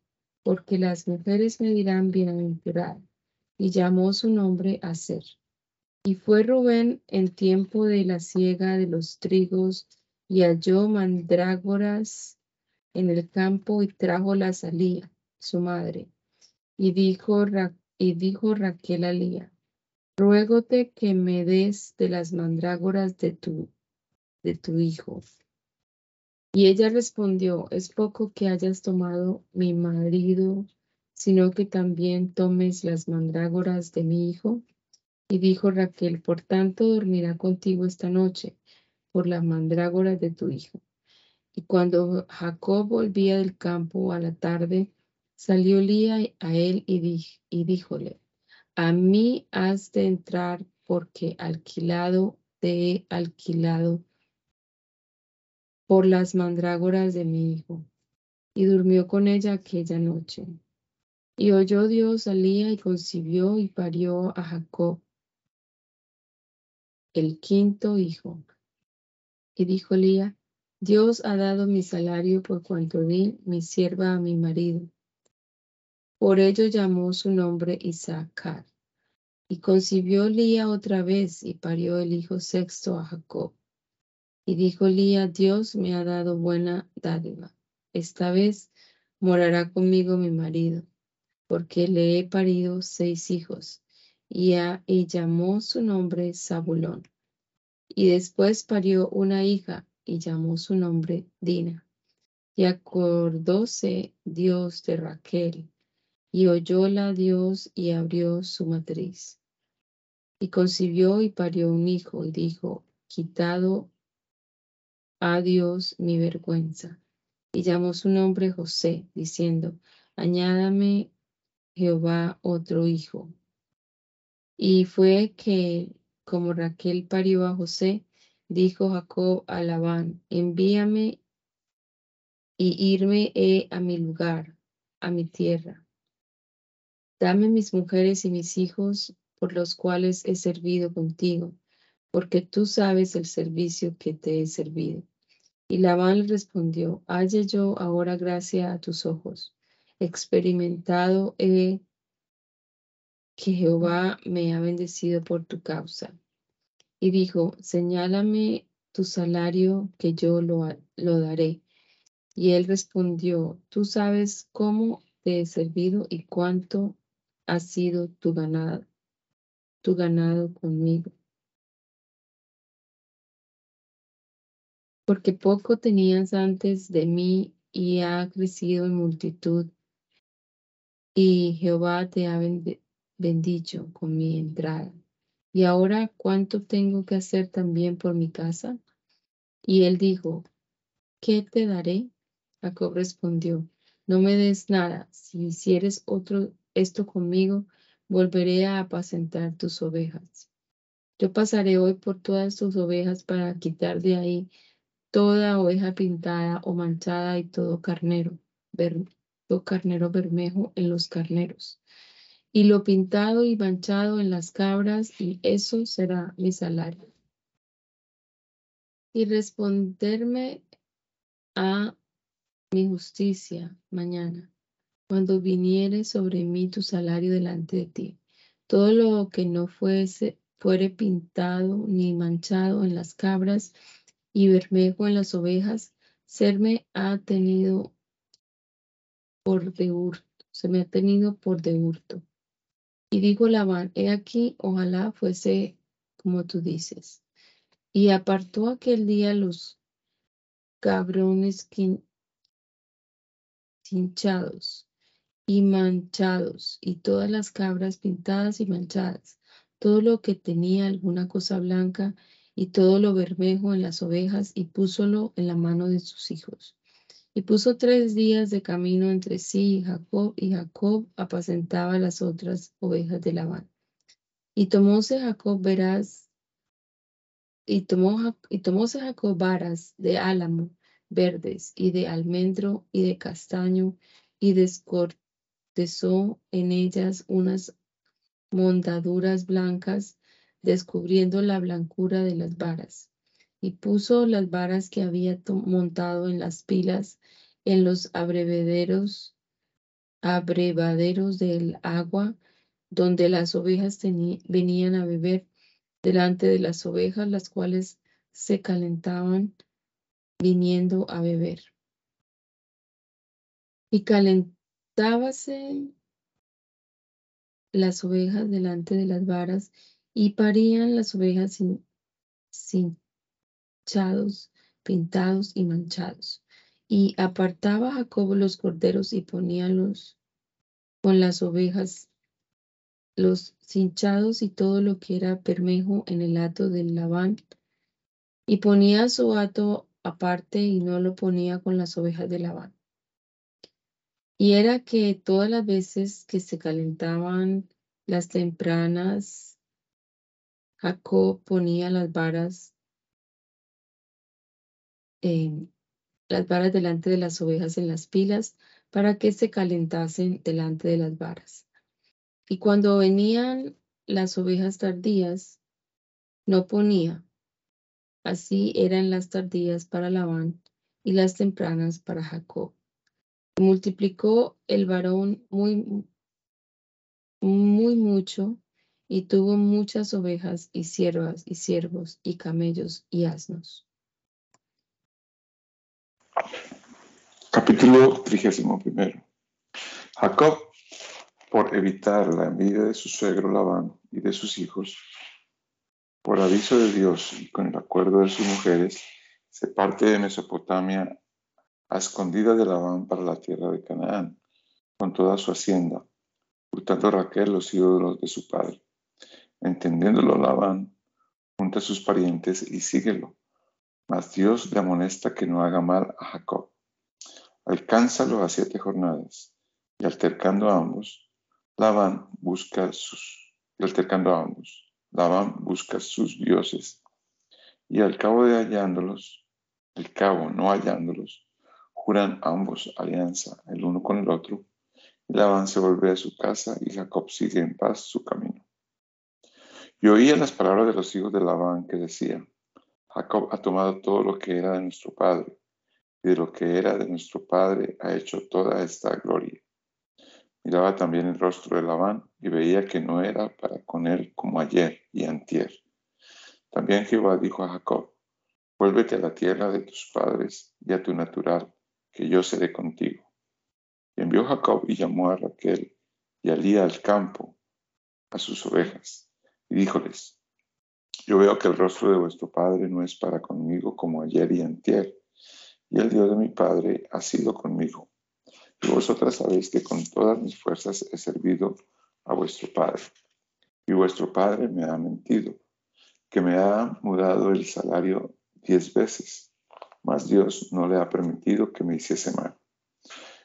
porque las mujeres me dirán bienaventurada. Y llamó su nombre Aser. Y fue Rubén en tiempo de la siega de los trigos y halló mandrágoras en el campo y trajo la salía, su madre. Y dijo, y dijo Raquel a Lía, ruégote que me des de las mandrágoras de tu, de tu hijo. Y ella respondió, es poco que hayas tomado mi marido, sino que también tomes las mandrágoras de mi hijo. Y dijo Raquel, por tanto dormirá contigo esta noche por la mandrágora de tu hijo. Y cuando Jacob volvía del campo a la tarde, salió Lía a él y, y díjole, a mí has de entrar porque alquilado te he alquilado por las mandrágoras de mi hijo. Y durmió con ella aquella noche. Y oyó Dios a Lía y concibió y parió a Jacob el quinto hijo. Y dijo Lía, Dios ha dado mi salario por cuanto di mi sierva a mi marido. Por ello llamó su nombre Isaacar. Y concibió Lía otra vez y parió el hijo sexto a Jacob. Y dijo Lía, Dios me ha dado buena dádiva. Esta vez morará conmigo mi marido, porque le he parido seis hijos y, llamó su nombre Zabulón. Y después parió una hija y llamó su nombre Dina. Y acordóse Dios de Raquel, y oyóla Dios y abrió su matriz. Y concibió y parió un hijo, y dijo, quitado a Dios mi vergüenza. Y llamó su nombre José, diciendo, añádame Jehová otro hijo. Y fue que, como Raquel parió a José, dijo Jacob a Labán, envíame y irme he a mi lugar, a mi tierra. Dame mis mujeres y mis hijos por los cuales he servido contigo, porque tú sabes el servicio que te he servido. Y Labán le respondió, halle yo ahora gracia a tus ojos. Experimentado he que Jehová me ha bendecido por tu causa. Y dijo, señálame tu salario que yo lo, lo daré. Y él respondió, tú sabes cómo te he servido y cuánto ha sido tu ganado, tu ganado conmigo. Porque poco tenías antes de mí y ha crecido en multitud. Y Jehová te ha bendicho con mi entrada. ¿Y ahora cuánto tengo que hacer también por mi casa? Y él dijo, ¿qué te daré? Jacob respondió, no me des nada. Si hicieres otro esto conmigo, volveré a apacentar tus ovejas. Yo pasaré hoy por todas tus ovejas para quitar de ahí toda oveja pintada o manchada y todo carnero, todo carnero bermejo en los carneros y lo pintado y manchado en las cabras, y eso será mi salario. Y responderme a mi justicia mañana, cuando viniere sobre mí tu salario delante de ti. Todo lo que no fuese, fuere pintado ni manchado en las cabras y bermejo en las ovejas, serme ha tenido por de hurto, se me ha tenido por de hurto. Y dijo Labán, he aquí, ojalá fuese como tú dices. Y apartó aquel día los cabrones hinchados y manchados, y todas las cabras pintadas y manchadas, todo lo que tenía alguna cosa blanca, y todo lo bermejo en las ovejas, y púsolo en la mano de sus hijos. Y puso tres días de camino entre sí y Jacob, y Jacob apacentaba las otras ovejas de Labán. Y tomóse Jacob verás, y, tomó, y tomóse Jacob varas de álamo verdes, y de almendro, y de castaño, y descortezó en ellas unas mondaduras blancas, descubriendo la blancura de las varas y puso las varas que había montado en las pilas en los abrevaderos, abrevaderos del agua, donde las ovejas venían a beber delante de las ovejas, las cuales se calentaban viniendo a beber. Y calentábase las ovejas delante de las varas y parían las ovejas sin, sin pintados y manchados. Y apartaba Jacob los corderos y poníalos con las ovejas, los cinchados y todo lo que era permejo en el hato del Labán. Y ponía su hato aparte y no lo ponía con las ovejas de Labán. Y era que todas las veces que se calentaban las tempranas, Jacob ponía las varas las varas delante de las ovejas en las pilas para que se calentasen delante de las varas. Y cuando venían las ovejas tardías, no ponía. Así eran las tardías para Labán y las tempranas para Jacob. Multiplicó el varón muy, muy mucho y tuvo muchas ovejas y siervas y siervos y camellos y asnos. Capítulo 31. Jacob, por evitar la envidia de su suegro Labán y de sus hijos, por aviso de Dios y con el acuerdo de sus mujeres, se parte de Mesopotamia a escondida de Labán para la tierra de Canaán, con toda su hacienda, hurtando Raquel los ídolos de su padre. Entendiéndolo Labán, junta a sus parientes y síguelo. Mas Dios le amonesta que no haga mal a Jacob Alcánzalo a siete jornadas, y altercando a ambos, Labán busca sus, altercando ambos, Labán busca sus dioses, y al cabo de hallándolos, al cabo no hallándolos, juran ambos alianza el uno con el otro, y Labán se vuelve a su casa y Jacob sigue en paz su camino. Y oía las palabras de los hijos de Labán que decían, Jacob ha tomado todo lo que era de nuestro padre y de lo que era de nuestro padre ha hecho toda esta gloria. Miraba también el rostro de Labán y veía que no era para con él como ayer y antier. También Jehová dijo a Jacob, vuélvete a la tierra de tus padres y a tu natural, que yo seré contigo. Y envió Jacob y llamó a Raquel y a Lía al campo, a sus ovejas, y díjoles, yo veo que el rostro de vuestro padre no es para conmigo como ayer y antier, y el Dios de mi Padre ha sido conmigo. Y vosotras sabéis que con todas mis fuerzas he servido a vuestro Padre. Y vuestro Padre me ha mentido, que me ha mudado el salario diez veces, mas Dios no le ha permitido que me hiciese mal.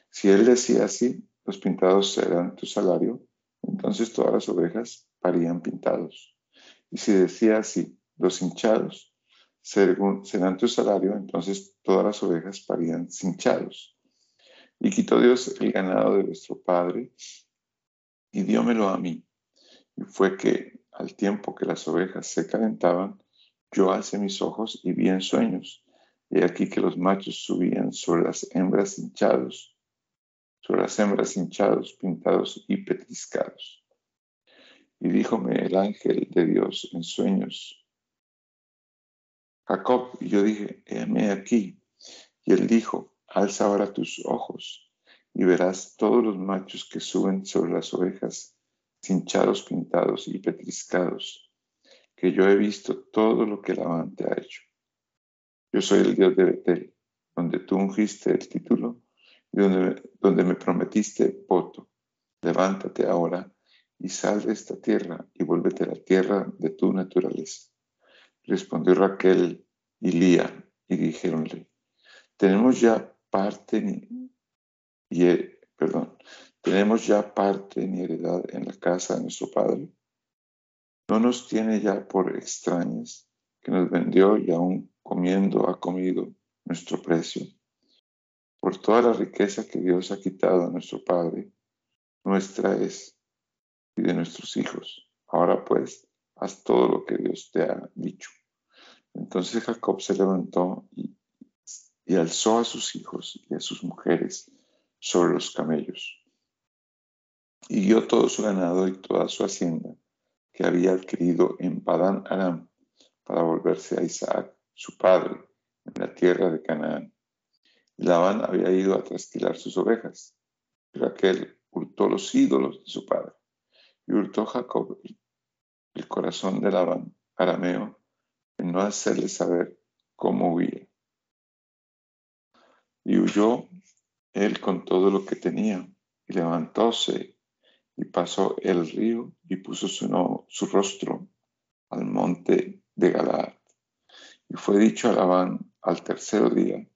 Si él decía así, los pintados serán tu salario, entonces todas las ovejas parían pintados. Y si decía así, los hinchados, serán tu salario, entonces todas las ovejas parían cinchados. Y quitó Dios el ganado de vuestro padre y diómelo a mí. Y fue que al tiempo que las ovejas se calentaban, yo alcé mis ojos y vi en sueños, y aquí que los machos subían sobre las hembras hinchados, sobre las hembras hinchados, pintados y petriscados. Y díjome el ángel de Dios en sueños, Jacob, y yo dije, heme aquí. Y él dijo, alza ahora tus ojos y verás todos los machos que suben sobre las ovejas, cinchados, pintados y petriscados, que yo he visto todo lo que Labán te ha hecho. Yo soy el Dios de Betel, donde tú ungiste el título donde, me prometiste voto. Levántate ahora y sal de esta tierra y vuélvete a la tierra de tu naturaleza. Respondió Raquel y Lía y dijéronle, tenemos ya parte tenemos ya parte ni heredad en la casa de nuestro padre. No nos tiene ya por extrañas que nos vendió y aún comiendo ha comido nuestro precio. Por toda la riqueza que Dios ha quitado a nuestro Padre, nuestra es y de nuestros hijos. Ahora pues, haz todo lo que Dios te ha dicho. Entonces Jacob se levantó y, alzó a sus hijos y a sus mujeres sobre los camellos. Y dio todo su ganado y toda su hacienda que había adquirido en Padán Aram para volverse a Isaac, su padre, en la tierra de Canaán. Labán había ido a trasquilar sus ovejas, pero aquel hurtó los ídolos de su padre. Y hurtó Jacob el corazón de Labán, arameo, en no hacerle saber cómo huía. Y huyó él con todo lo que tenía, y levantóse y pasó el río y puso su, su rostro al monte de Galaad. Y fue dicho a Labán al tercer día,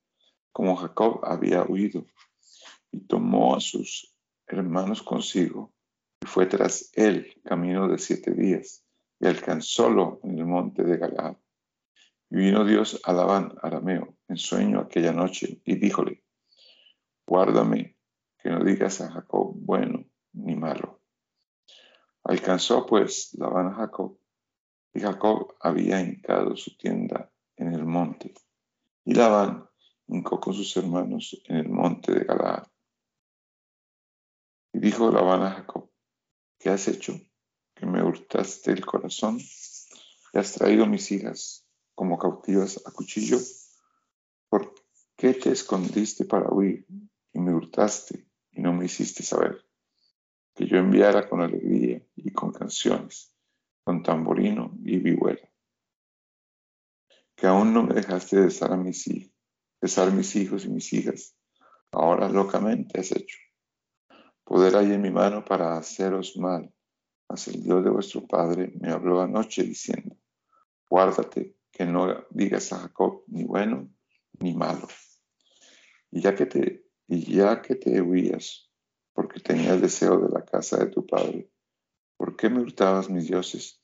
como Jacob había huido, y tomó a sus hermanos consigo, y fue tras él camino de siete días, y alcanzólo en el monte de Galaad. Y vino Dios a Labán, arameo, en sueño aquella noche, y díjole, guárdame que no digas a Jacob bueno ni malo. Alcanzó pues Labán a Jacob, y Jacob había hincado su tienda en el monte, y Labán hincó con sus hermanos en el monte de Galaad. Y dijo Labán a Jacob, ¿qué has hecho? Que me hurtaste el corazón y has traído mis hijas como cautivas a cuchillo. ¿Por qué te escondiste para huir y me hurtaste y no me hiciste saber? Que yo enviara con alegría y con canciones, con tamborino y vihuela. Que aún no me dejaste besar a mis hijos, besar mis hijos y mis hijas. Ahora locamente has hecho poder hay en mi mano para haceros mal. Mas el Dios de vuestro Padre me habló anoche diciendo, guárdate que no digas a Jacob ni bueno ni malo. Y ya que te, y ya que te huías, porque tenías deseo de la casa de tu padre, ¿por qué me hurtabas mis dioses?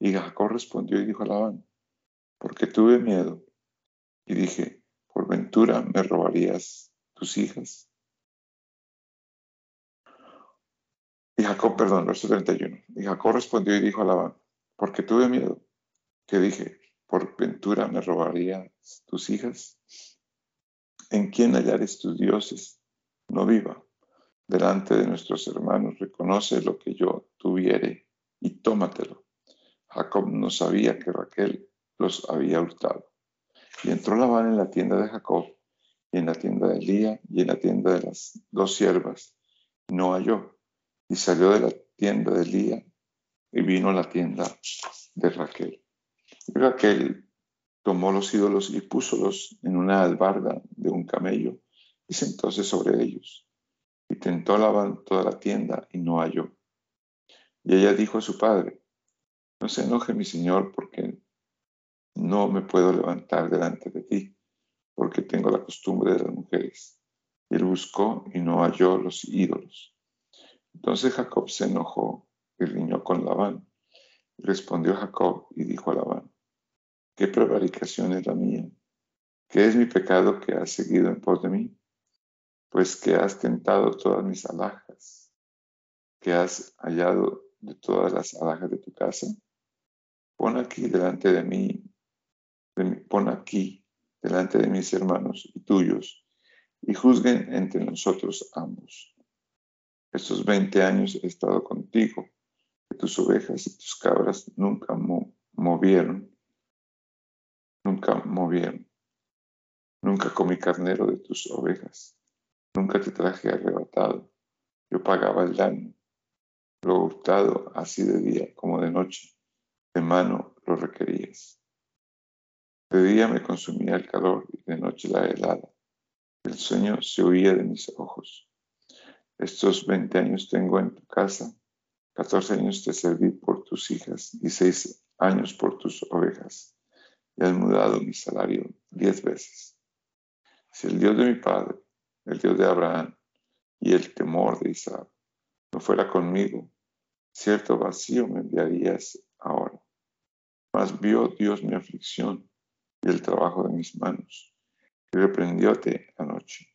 Y Jacob respondió y dijo a Labán, porque tuve miedo. Y dije, por ventura me robarías tus hijas. Y Jacob, perdón, verso 31. Y Jacob respondió y dijo a Labán, porque tuve miedo, que dije, por ventura me robaría tus hijas. ¿En quién hallares tus dioses? No viva. Delante de nuestros hermanos reconoce lo que yo tuviere y tómatelo. Jacob no sabía que Raquel los había hurtado. Y entró Labán en la tienda de Jacob, y en la tienda de Elía, y en la tienda de las dos siervas. No halló y salió de la tienda de Lía y vino a la tienda de Raquel. Y Raquel tomó los ídolos y púsolos en una albarda de un camello y sentóse sobre ellos. Y tentó Labán toda la tienda y no halló. Y ella dijo a su padre, no se enoje mi señor porque no me puedo levantar delante de ti, porque tengo la costumbre de las mujeres. Y él buscó y no halló los ídolos. Entonces Jacob se enojó y riñó con Labán. Respondió Jacob y dijo a Labán, ¿qué prevaricación es la mía? ¿Qué es mi pecado que has seguido en pos de mí? Pues que has tentado todas mis alhajas, que has hallado de todas las alhajas de tu casa. Pon aquí delante de mí, pon aquí delante de mis hermanos y tuyos, y juzguen entre nosotros ambos. Estos 20 años he estado contigo, que tus ovejas y tus cabras nunca movieron, nunca movieron. Nunca comí carnero de tus ovejas, nunca te traje arrebatado. Yo pagaba el daño, lo hurtado así de día como de noche, de mano lo requerías. De día me consumía el calor y de noche la helada. El sueño se huía de mis ojos. Estos veinte años tengo en tu casa, catorce años te serví por tus hijas y seis años por tus ovejas, y has mudado mi salario diez veces. Si el Dios de mi padre, el Dios de Abraham y el temor de Isaac no fuera conmigo, cierto vacío me enviarías ahora. Mas vio Dios mi aflicción y el trabajo de mis manos, y reprendióte anoche.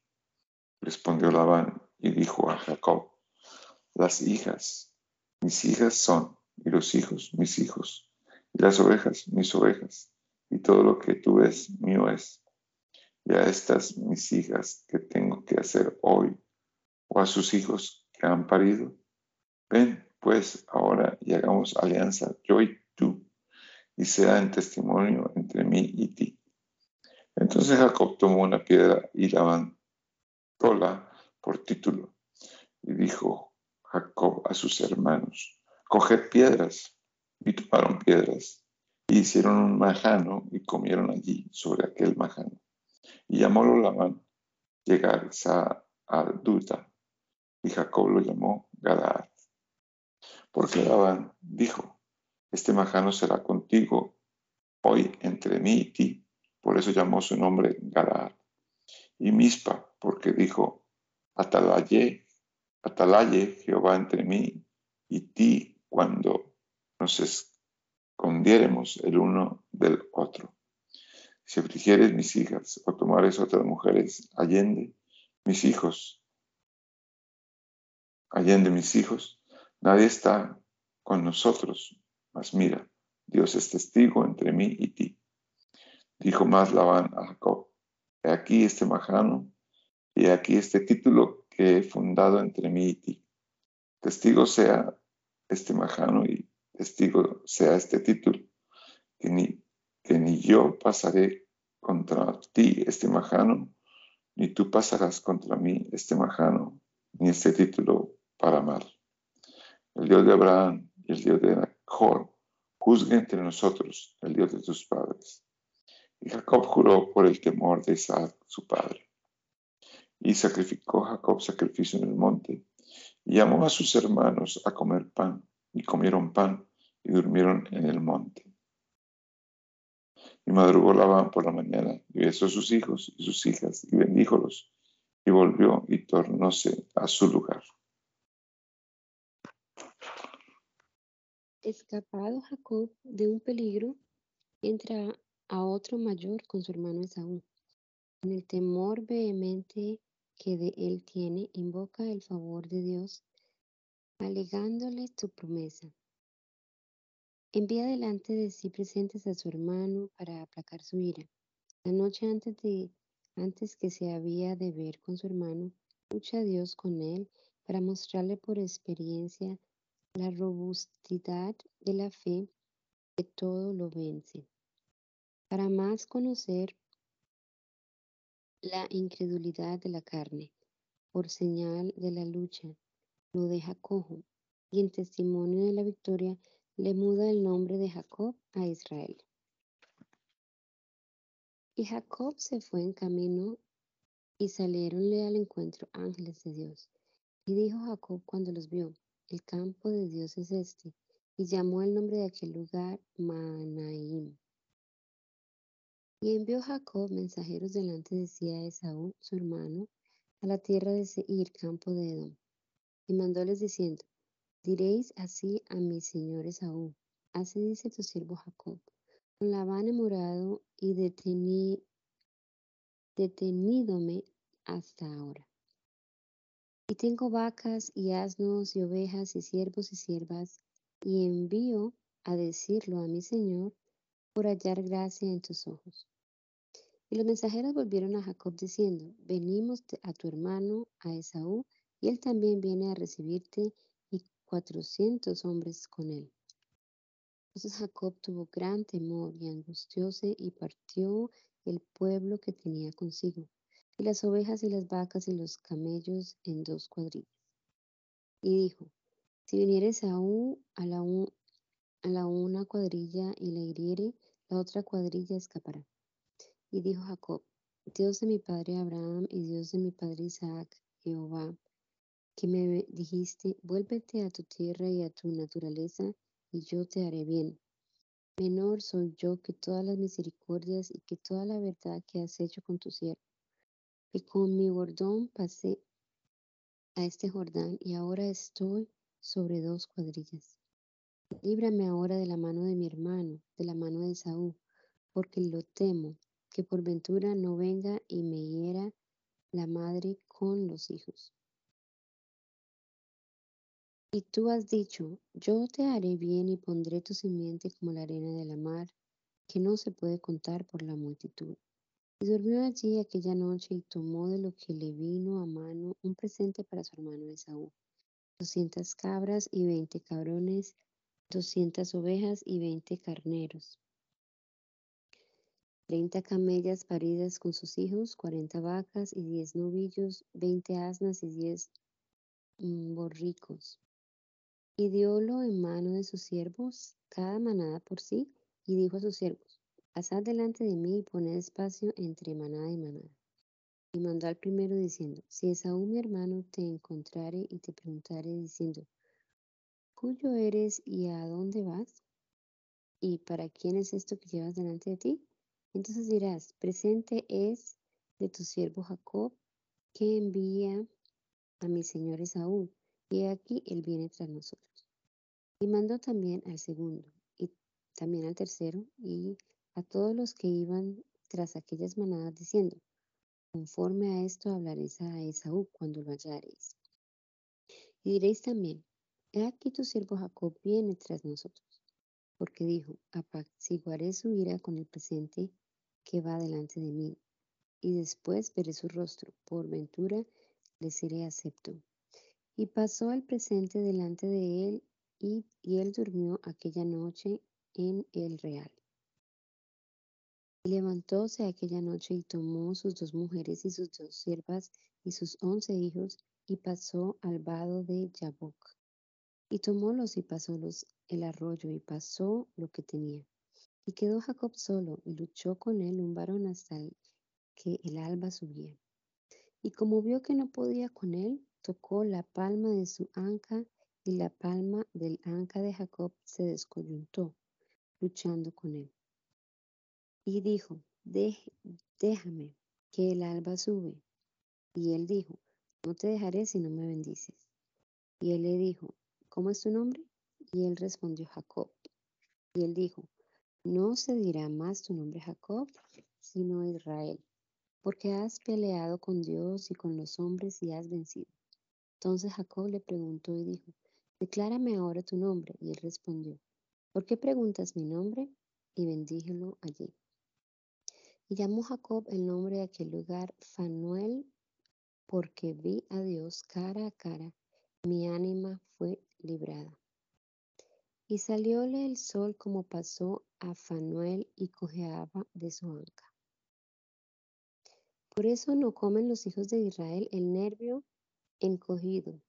Respondió Labán y dijo a Jacob, las hijas, mis hijas son, y los hijos, mis hijos, y las ovejas, mis ovejas, y todo lo que tú ves, mío es. Y a estas mis hijas que tengo que hacer hoy, o a sus hijos que han parido, ven pues ahora y hagamos alianza yo y y sea en testimonio entre mí y ti. Entonces Jacob tomó una piedra y la tola por título, y dijo Jacob a sus hermanos, coged piedras, y tomaron piedras, y hicieron un majano y comieron allí sobre aquel majano. Y llamólo Labán llegar a Duta, y Jacob lo llamó Galaad. Porque Labán dijo, este majano será contigo hoy entre mí y ti. Por eso llamó su nombre Galaad. Y Mispa, porque dijo, Atalaye, Atalaye Jehová entre mí y ti cuando nos escondiéremos el uno del otro. Si afligieres mis hijas o tomares otras mujeres allende mis hijos, allende mis hijos, nadie está con nosotros, mas mira, Dios es testigo entre mí y ti. Dijo más Labán a Jacob, he aquí este majano y aquí este título que he fundado entre mí y ti. Testigo sea este majano y testigo sea este título, que ni, que ni yo pasaré contra ti este majano, ni tú pasarás contra mí este majano, ni este título para mal. El Dios de Abraham y el Dios de Nahor juzgue entre nosotros, el Dios de tus padres. Y Jacob juró por el temor de Isaac, su padre. Y sacrificó Jacob sacrificio en el monte, y llamó a sus hermanos a comer pan, y comieron pan, y durmieron en el monte. Y madrugó Labán por la mañana, y besó a sus hijos y sus hijas, y bendíjolos, y volvió y tornóse a su lugar. Escapado Jacob de un peligro, entra a otro mayor con su hermano Esaú. En el temor vehemente que de él tiene, invoca el favor de Dios, alegándole su promesa. Envía delante de sí presentes a su hermano para aplacar su ira. La noche antes, de, antes que se había de ver con su hermano, lucha Dios con él para mostrarle por experiencia la robustidad de la fe que todo lo vence. Para más conocer la incredulidad de la carne, por señal de la lucha, lo deja cojo, y en testimonio de la victoria le muda el nombre de Jacob a Israel. Y Jacob se fue en camino y salieronle al encuentro ángeles de Dios. Y dijo Jacob cuando los vio, el campo de Dios es este, y llamó el nombre de aquel lugar Manaim. Y envió Jacob mensajeros delante de sí a Esaú, su hermano, a la tierra de Seir, campo de Edom. Y mandóles diciendo, diréis así a mi señor Esaú, así dice tu siervo Jacob, con Labán he morado y detení, detenídome hasta ahora. Y tengo vacas y asnos y ovejas y siervos y siervas, y envío a decirlo a mi Señor por hallar gracia en tus ojos. Y los mensajeros volvieron a Jacob diciendo, venimos a tu hermano, a Esaú, y él también viene a recibirte, y cuatrocientos hombres con él. Entonces Jacob tuvo gran temor y angustióse y partió el pueblo que tenía consigo y las ovejas y las vacas y los camellos en dos cuadrillas. Y dijo, si vinieres aún a la, a la una cuadrilla y la hiriere, la otra cuadrilla escapará. Y dijo Jacob, Dios de mi padre Abraham y Dios de mi padre Isaac, Jehová, que me dijiste, vuélvete a tu tierra y a tu naturaleza, y yo te haré bien. Menor soy yo que todas las misericordias y que toda la verdad que has hecho con tu siervo. Y con mi bordón pasé a este Jordán y ahora estoy sobre dos cuadrillas. Líbrame ahora de la mano de mi hermano, de la mano de Saúl, porque lo temo, que por ventura no venga y me hiera la madre con los hijos. Y tú has dicho, yo te haré bien y pondré tu simiente como la arena de la mar, que no se puede contar por la multitud. Y durmió allí aquella noche y tomó de lo que le vino a mano un presente para su hermano Esaú. Doscientas cabras y veinte cabrones, doscientas ovejas y veinte carneros. Treinta camellas paridas con sus hijos, cuarenta vacas y diez novillos, veinte asnas y diez mm, borricos. Y diólo en mano de sus siervos, cada manada por sí, y dijo a sus siervos, Pasad delante de mí y poned espacio entre manada y manada. Y mandó al primero diciendo, Si Esaú mi hermano te encontrare y te preguntare diciendo, ¿Cuyo eres y a dónde vas? ¿Y para quién es esto que llevas delante de ti? Entonces dirás, presente es de tu siervo Jacob, que envía a mi señor Esaú, y aquí él viene tras nosotros. Y mandó también al segundo, y también al tercero, y a todos los que iban tras aquellas manadas, diciendo, conforme a esto hablaréis a Esaú cuando lo hallaréis. Y diréis también, he aquí tu siervo Jacob viene tras nosotros, porque dijo, apaciguaré su ira con el presente que va delante de mí, y después veré su rostro, por ventura le seré acepto. Y pasó el presente delante de él, y, y él durmió aquella noche en el real. Y levantóse aquella noche y tomó sus dos mujeres y sus dos siervas y sus once hijos y pasó al vado de Jaboc. Y tomólos y pasólos el arroyo y pasó lo que tenía. Y quedó Jacob solo y luchó con él un varón hasta que el alba subía. Y como vio que no podía con él, tocó la palma de su anca y la palma del anca de Jacob se descoyuntó, luchando con él. Y dijo, déjame, que el alba sube. Y él dijo, no te dejaré si no me bendices. Y él le dijo, ¿cómo es tu nombre? Y él respondió, Jacob. Y él dijo, no se dirá más tu nombre Jacob, sino Israel, porque has peleado con Dios y con los hombres y has vencido. Entonces Jacob le preguntó y dijo, declárame ahora tu nombre. Y él respondió, ¿por qué preguntas mi nombre? Y bendíjelo allí. Y llamó Jacob el nombre de aquel lugar Fanuel, porque vi a Dios cara a cara, mi ánima fue librada. Y salióle el sol como pasó a Fanuel y cojeaba de su anca. Por eso no comen los hijos de Israel el nervio encogido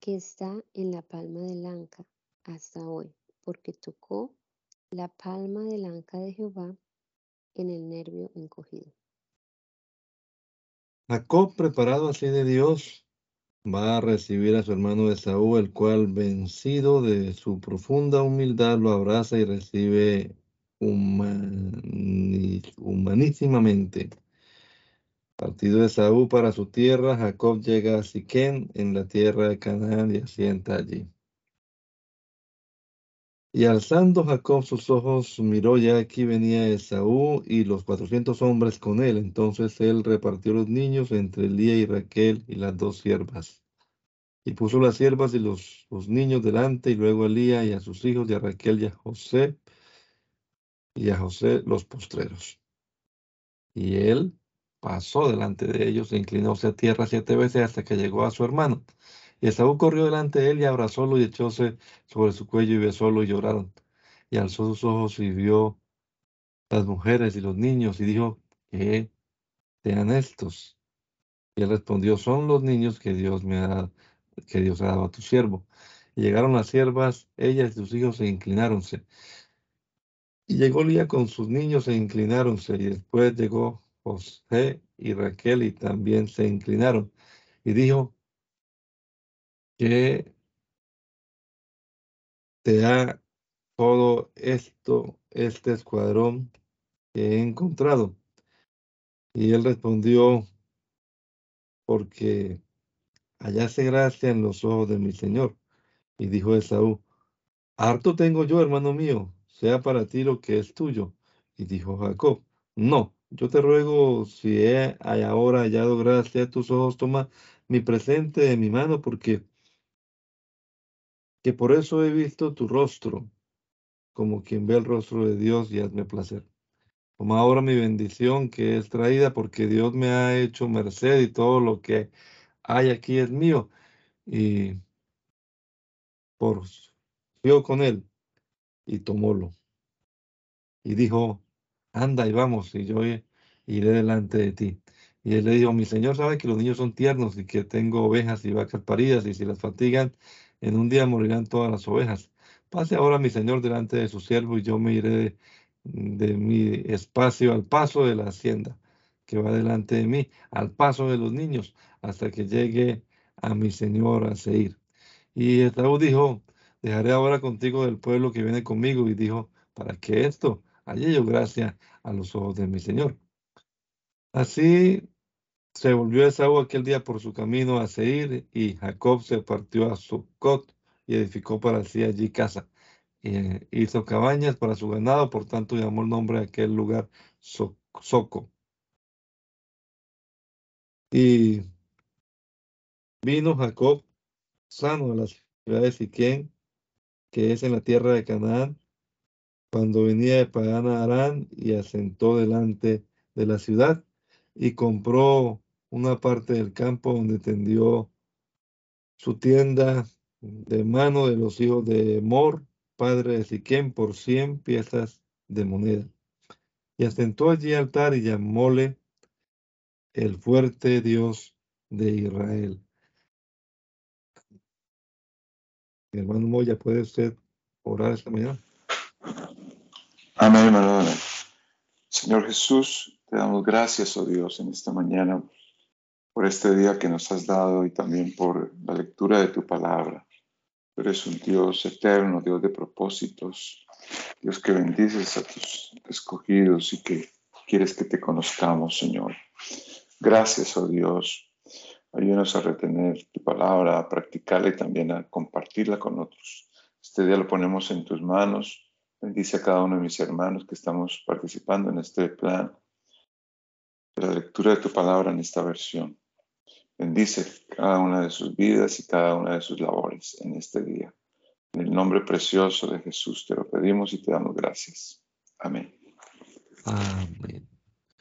que está en la palma del anca hasta hoy, porque tocó la palma del anca de Jehová en el nervio encogido. Jacob, preparado así de Dios, va a recibir a su hermano Esaú, el cual, vencido de su profunda humildad, lo abraza y recibe humanísimamente. Partido de Esaú para su tierra, Jacob llega a Siquén, en la tierra de Canaán, y asienta allí. Y alzando Jacob sus ojos, miró ya aquí venía Esaú y los cuatrocientos hombres con él. Entonces él repartió los niños entre Elía y Raquel y las dos siervas. Y puso las siervas y los, los niños delante, y luego a Elía y a sus hijos, y a Raquel y a José, y a José los postreros. Y él pasó delante de ellos e inclinóse a tierra siete veces hasta que llegó a su hermano. Y Esaú corrió delante de él y abrazólo y echóse sobre su cuello y besólo y lloraron. Y alzó sus ojos y vio las mujeres y los niños y dijo, ¿qué sean estos? Y él respondió, son los niños que Dios me ha, que Dios ha dado a tu siervo. Y llegaron las siervas, ellas y sus hijos se inclináronse. Y llegó Lía con sus niños e inclináronse. Y después llegó José y Raquel y también se inclinaron. Y dijo que te ha todo esto, este escuadrón que he encontrado. Y él respondió, porque hallase gracia en los ojos de mi Señor. Y dijo Esaú, harto tengo yo, hermano mío, sea para ti lo que es tuyo. Y dijo Jacob, no, yo te ruego, si he ahora hallado gracia a tus ojos, toma mi presente de mi mano, porque que por eso he visto tu rostro, como quien ve el rostro de Dios, y hazme placer. Toma ahora mi bendición que es traída, porque Dios me ha hecho merced y todo lo que hay aquí es mío. Y por yo con él y tomólo. Y dijo, anda y vamos, y yo iré delante de ti. Y él le dijo, mi señor sabe que los niños son tiernos y que tengo ovejas y vacas paridas, y si las fatigan, en un día morirán todas las ovejas. Pase ahora mi señor delante de su siervo y yo me iré de, mi espacio al paso de la hacienda que va delante de mí, al paso de los niños, hasta que llegue a mi señor a Seir. Y Esaú dijo, dejaré ahora contigo del pueblo que viene conmigo. Y dijo, ¿para qué esto? Hallé yo gracia a los ojos de mi señor. Así se volvió Esaú aquel día por su camino a Seir, y Jacob se partió a Sucot y edificó para sí allí casa. Y hizo cabañas para su ganado, por tanto llamó el nombre de aquel lugar Soco. Y vino Jacob sano a la ciudad de Siquén, que es en la tierra de Canaán, cuando venía de Padán Arán y asentó delante de la ciudad y compró una parte del campo donde tendió su tienda de mano de los hijos de Mor, padre de Siquem, por cien piezas de moneda. Y asentó allí altar y llamóle el fuerte Dios de Israel. Mi hermano Moya, ¿puede usted orar esta mañana? Amén, hermano. Señor Jesús, te damos gracias, oh Dios, en esta mañana por este día que nos has dado y también por la lectura de tu palabra. Tú eres un Dios eterno, Dios de propósitos, Dios que bendices a tus escogidos y que quieres que te conozcamos, Señor. Gracias, oh Dios. Ayúdanos a retener tu palabra, a practicarla y también a compartirla con otros. Este día lo ponemos en tus manos. Bendice a cada uno de mis hermanos que estamos participando en este plan de la lectura de tu palabra en esta versión. Bendice cada una de sus vidas y cada una de sus labores en este día. En el nombre precioso de Jesús te lo pedimos y te damos gracias. Amén. Amén.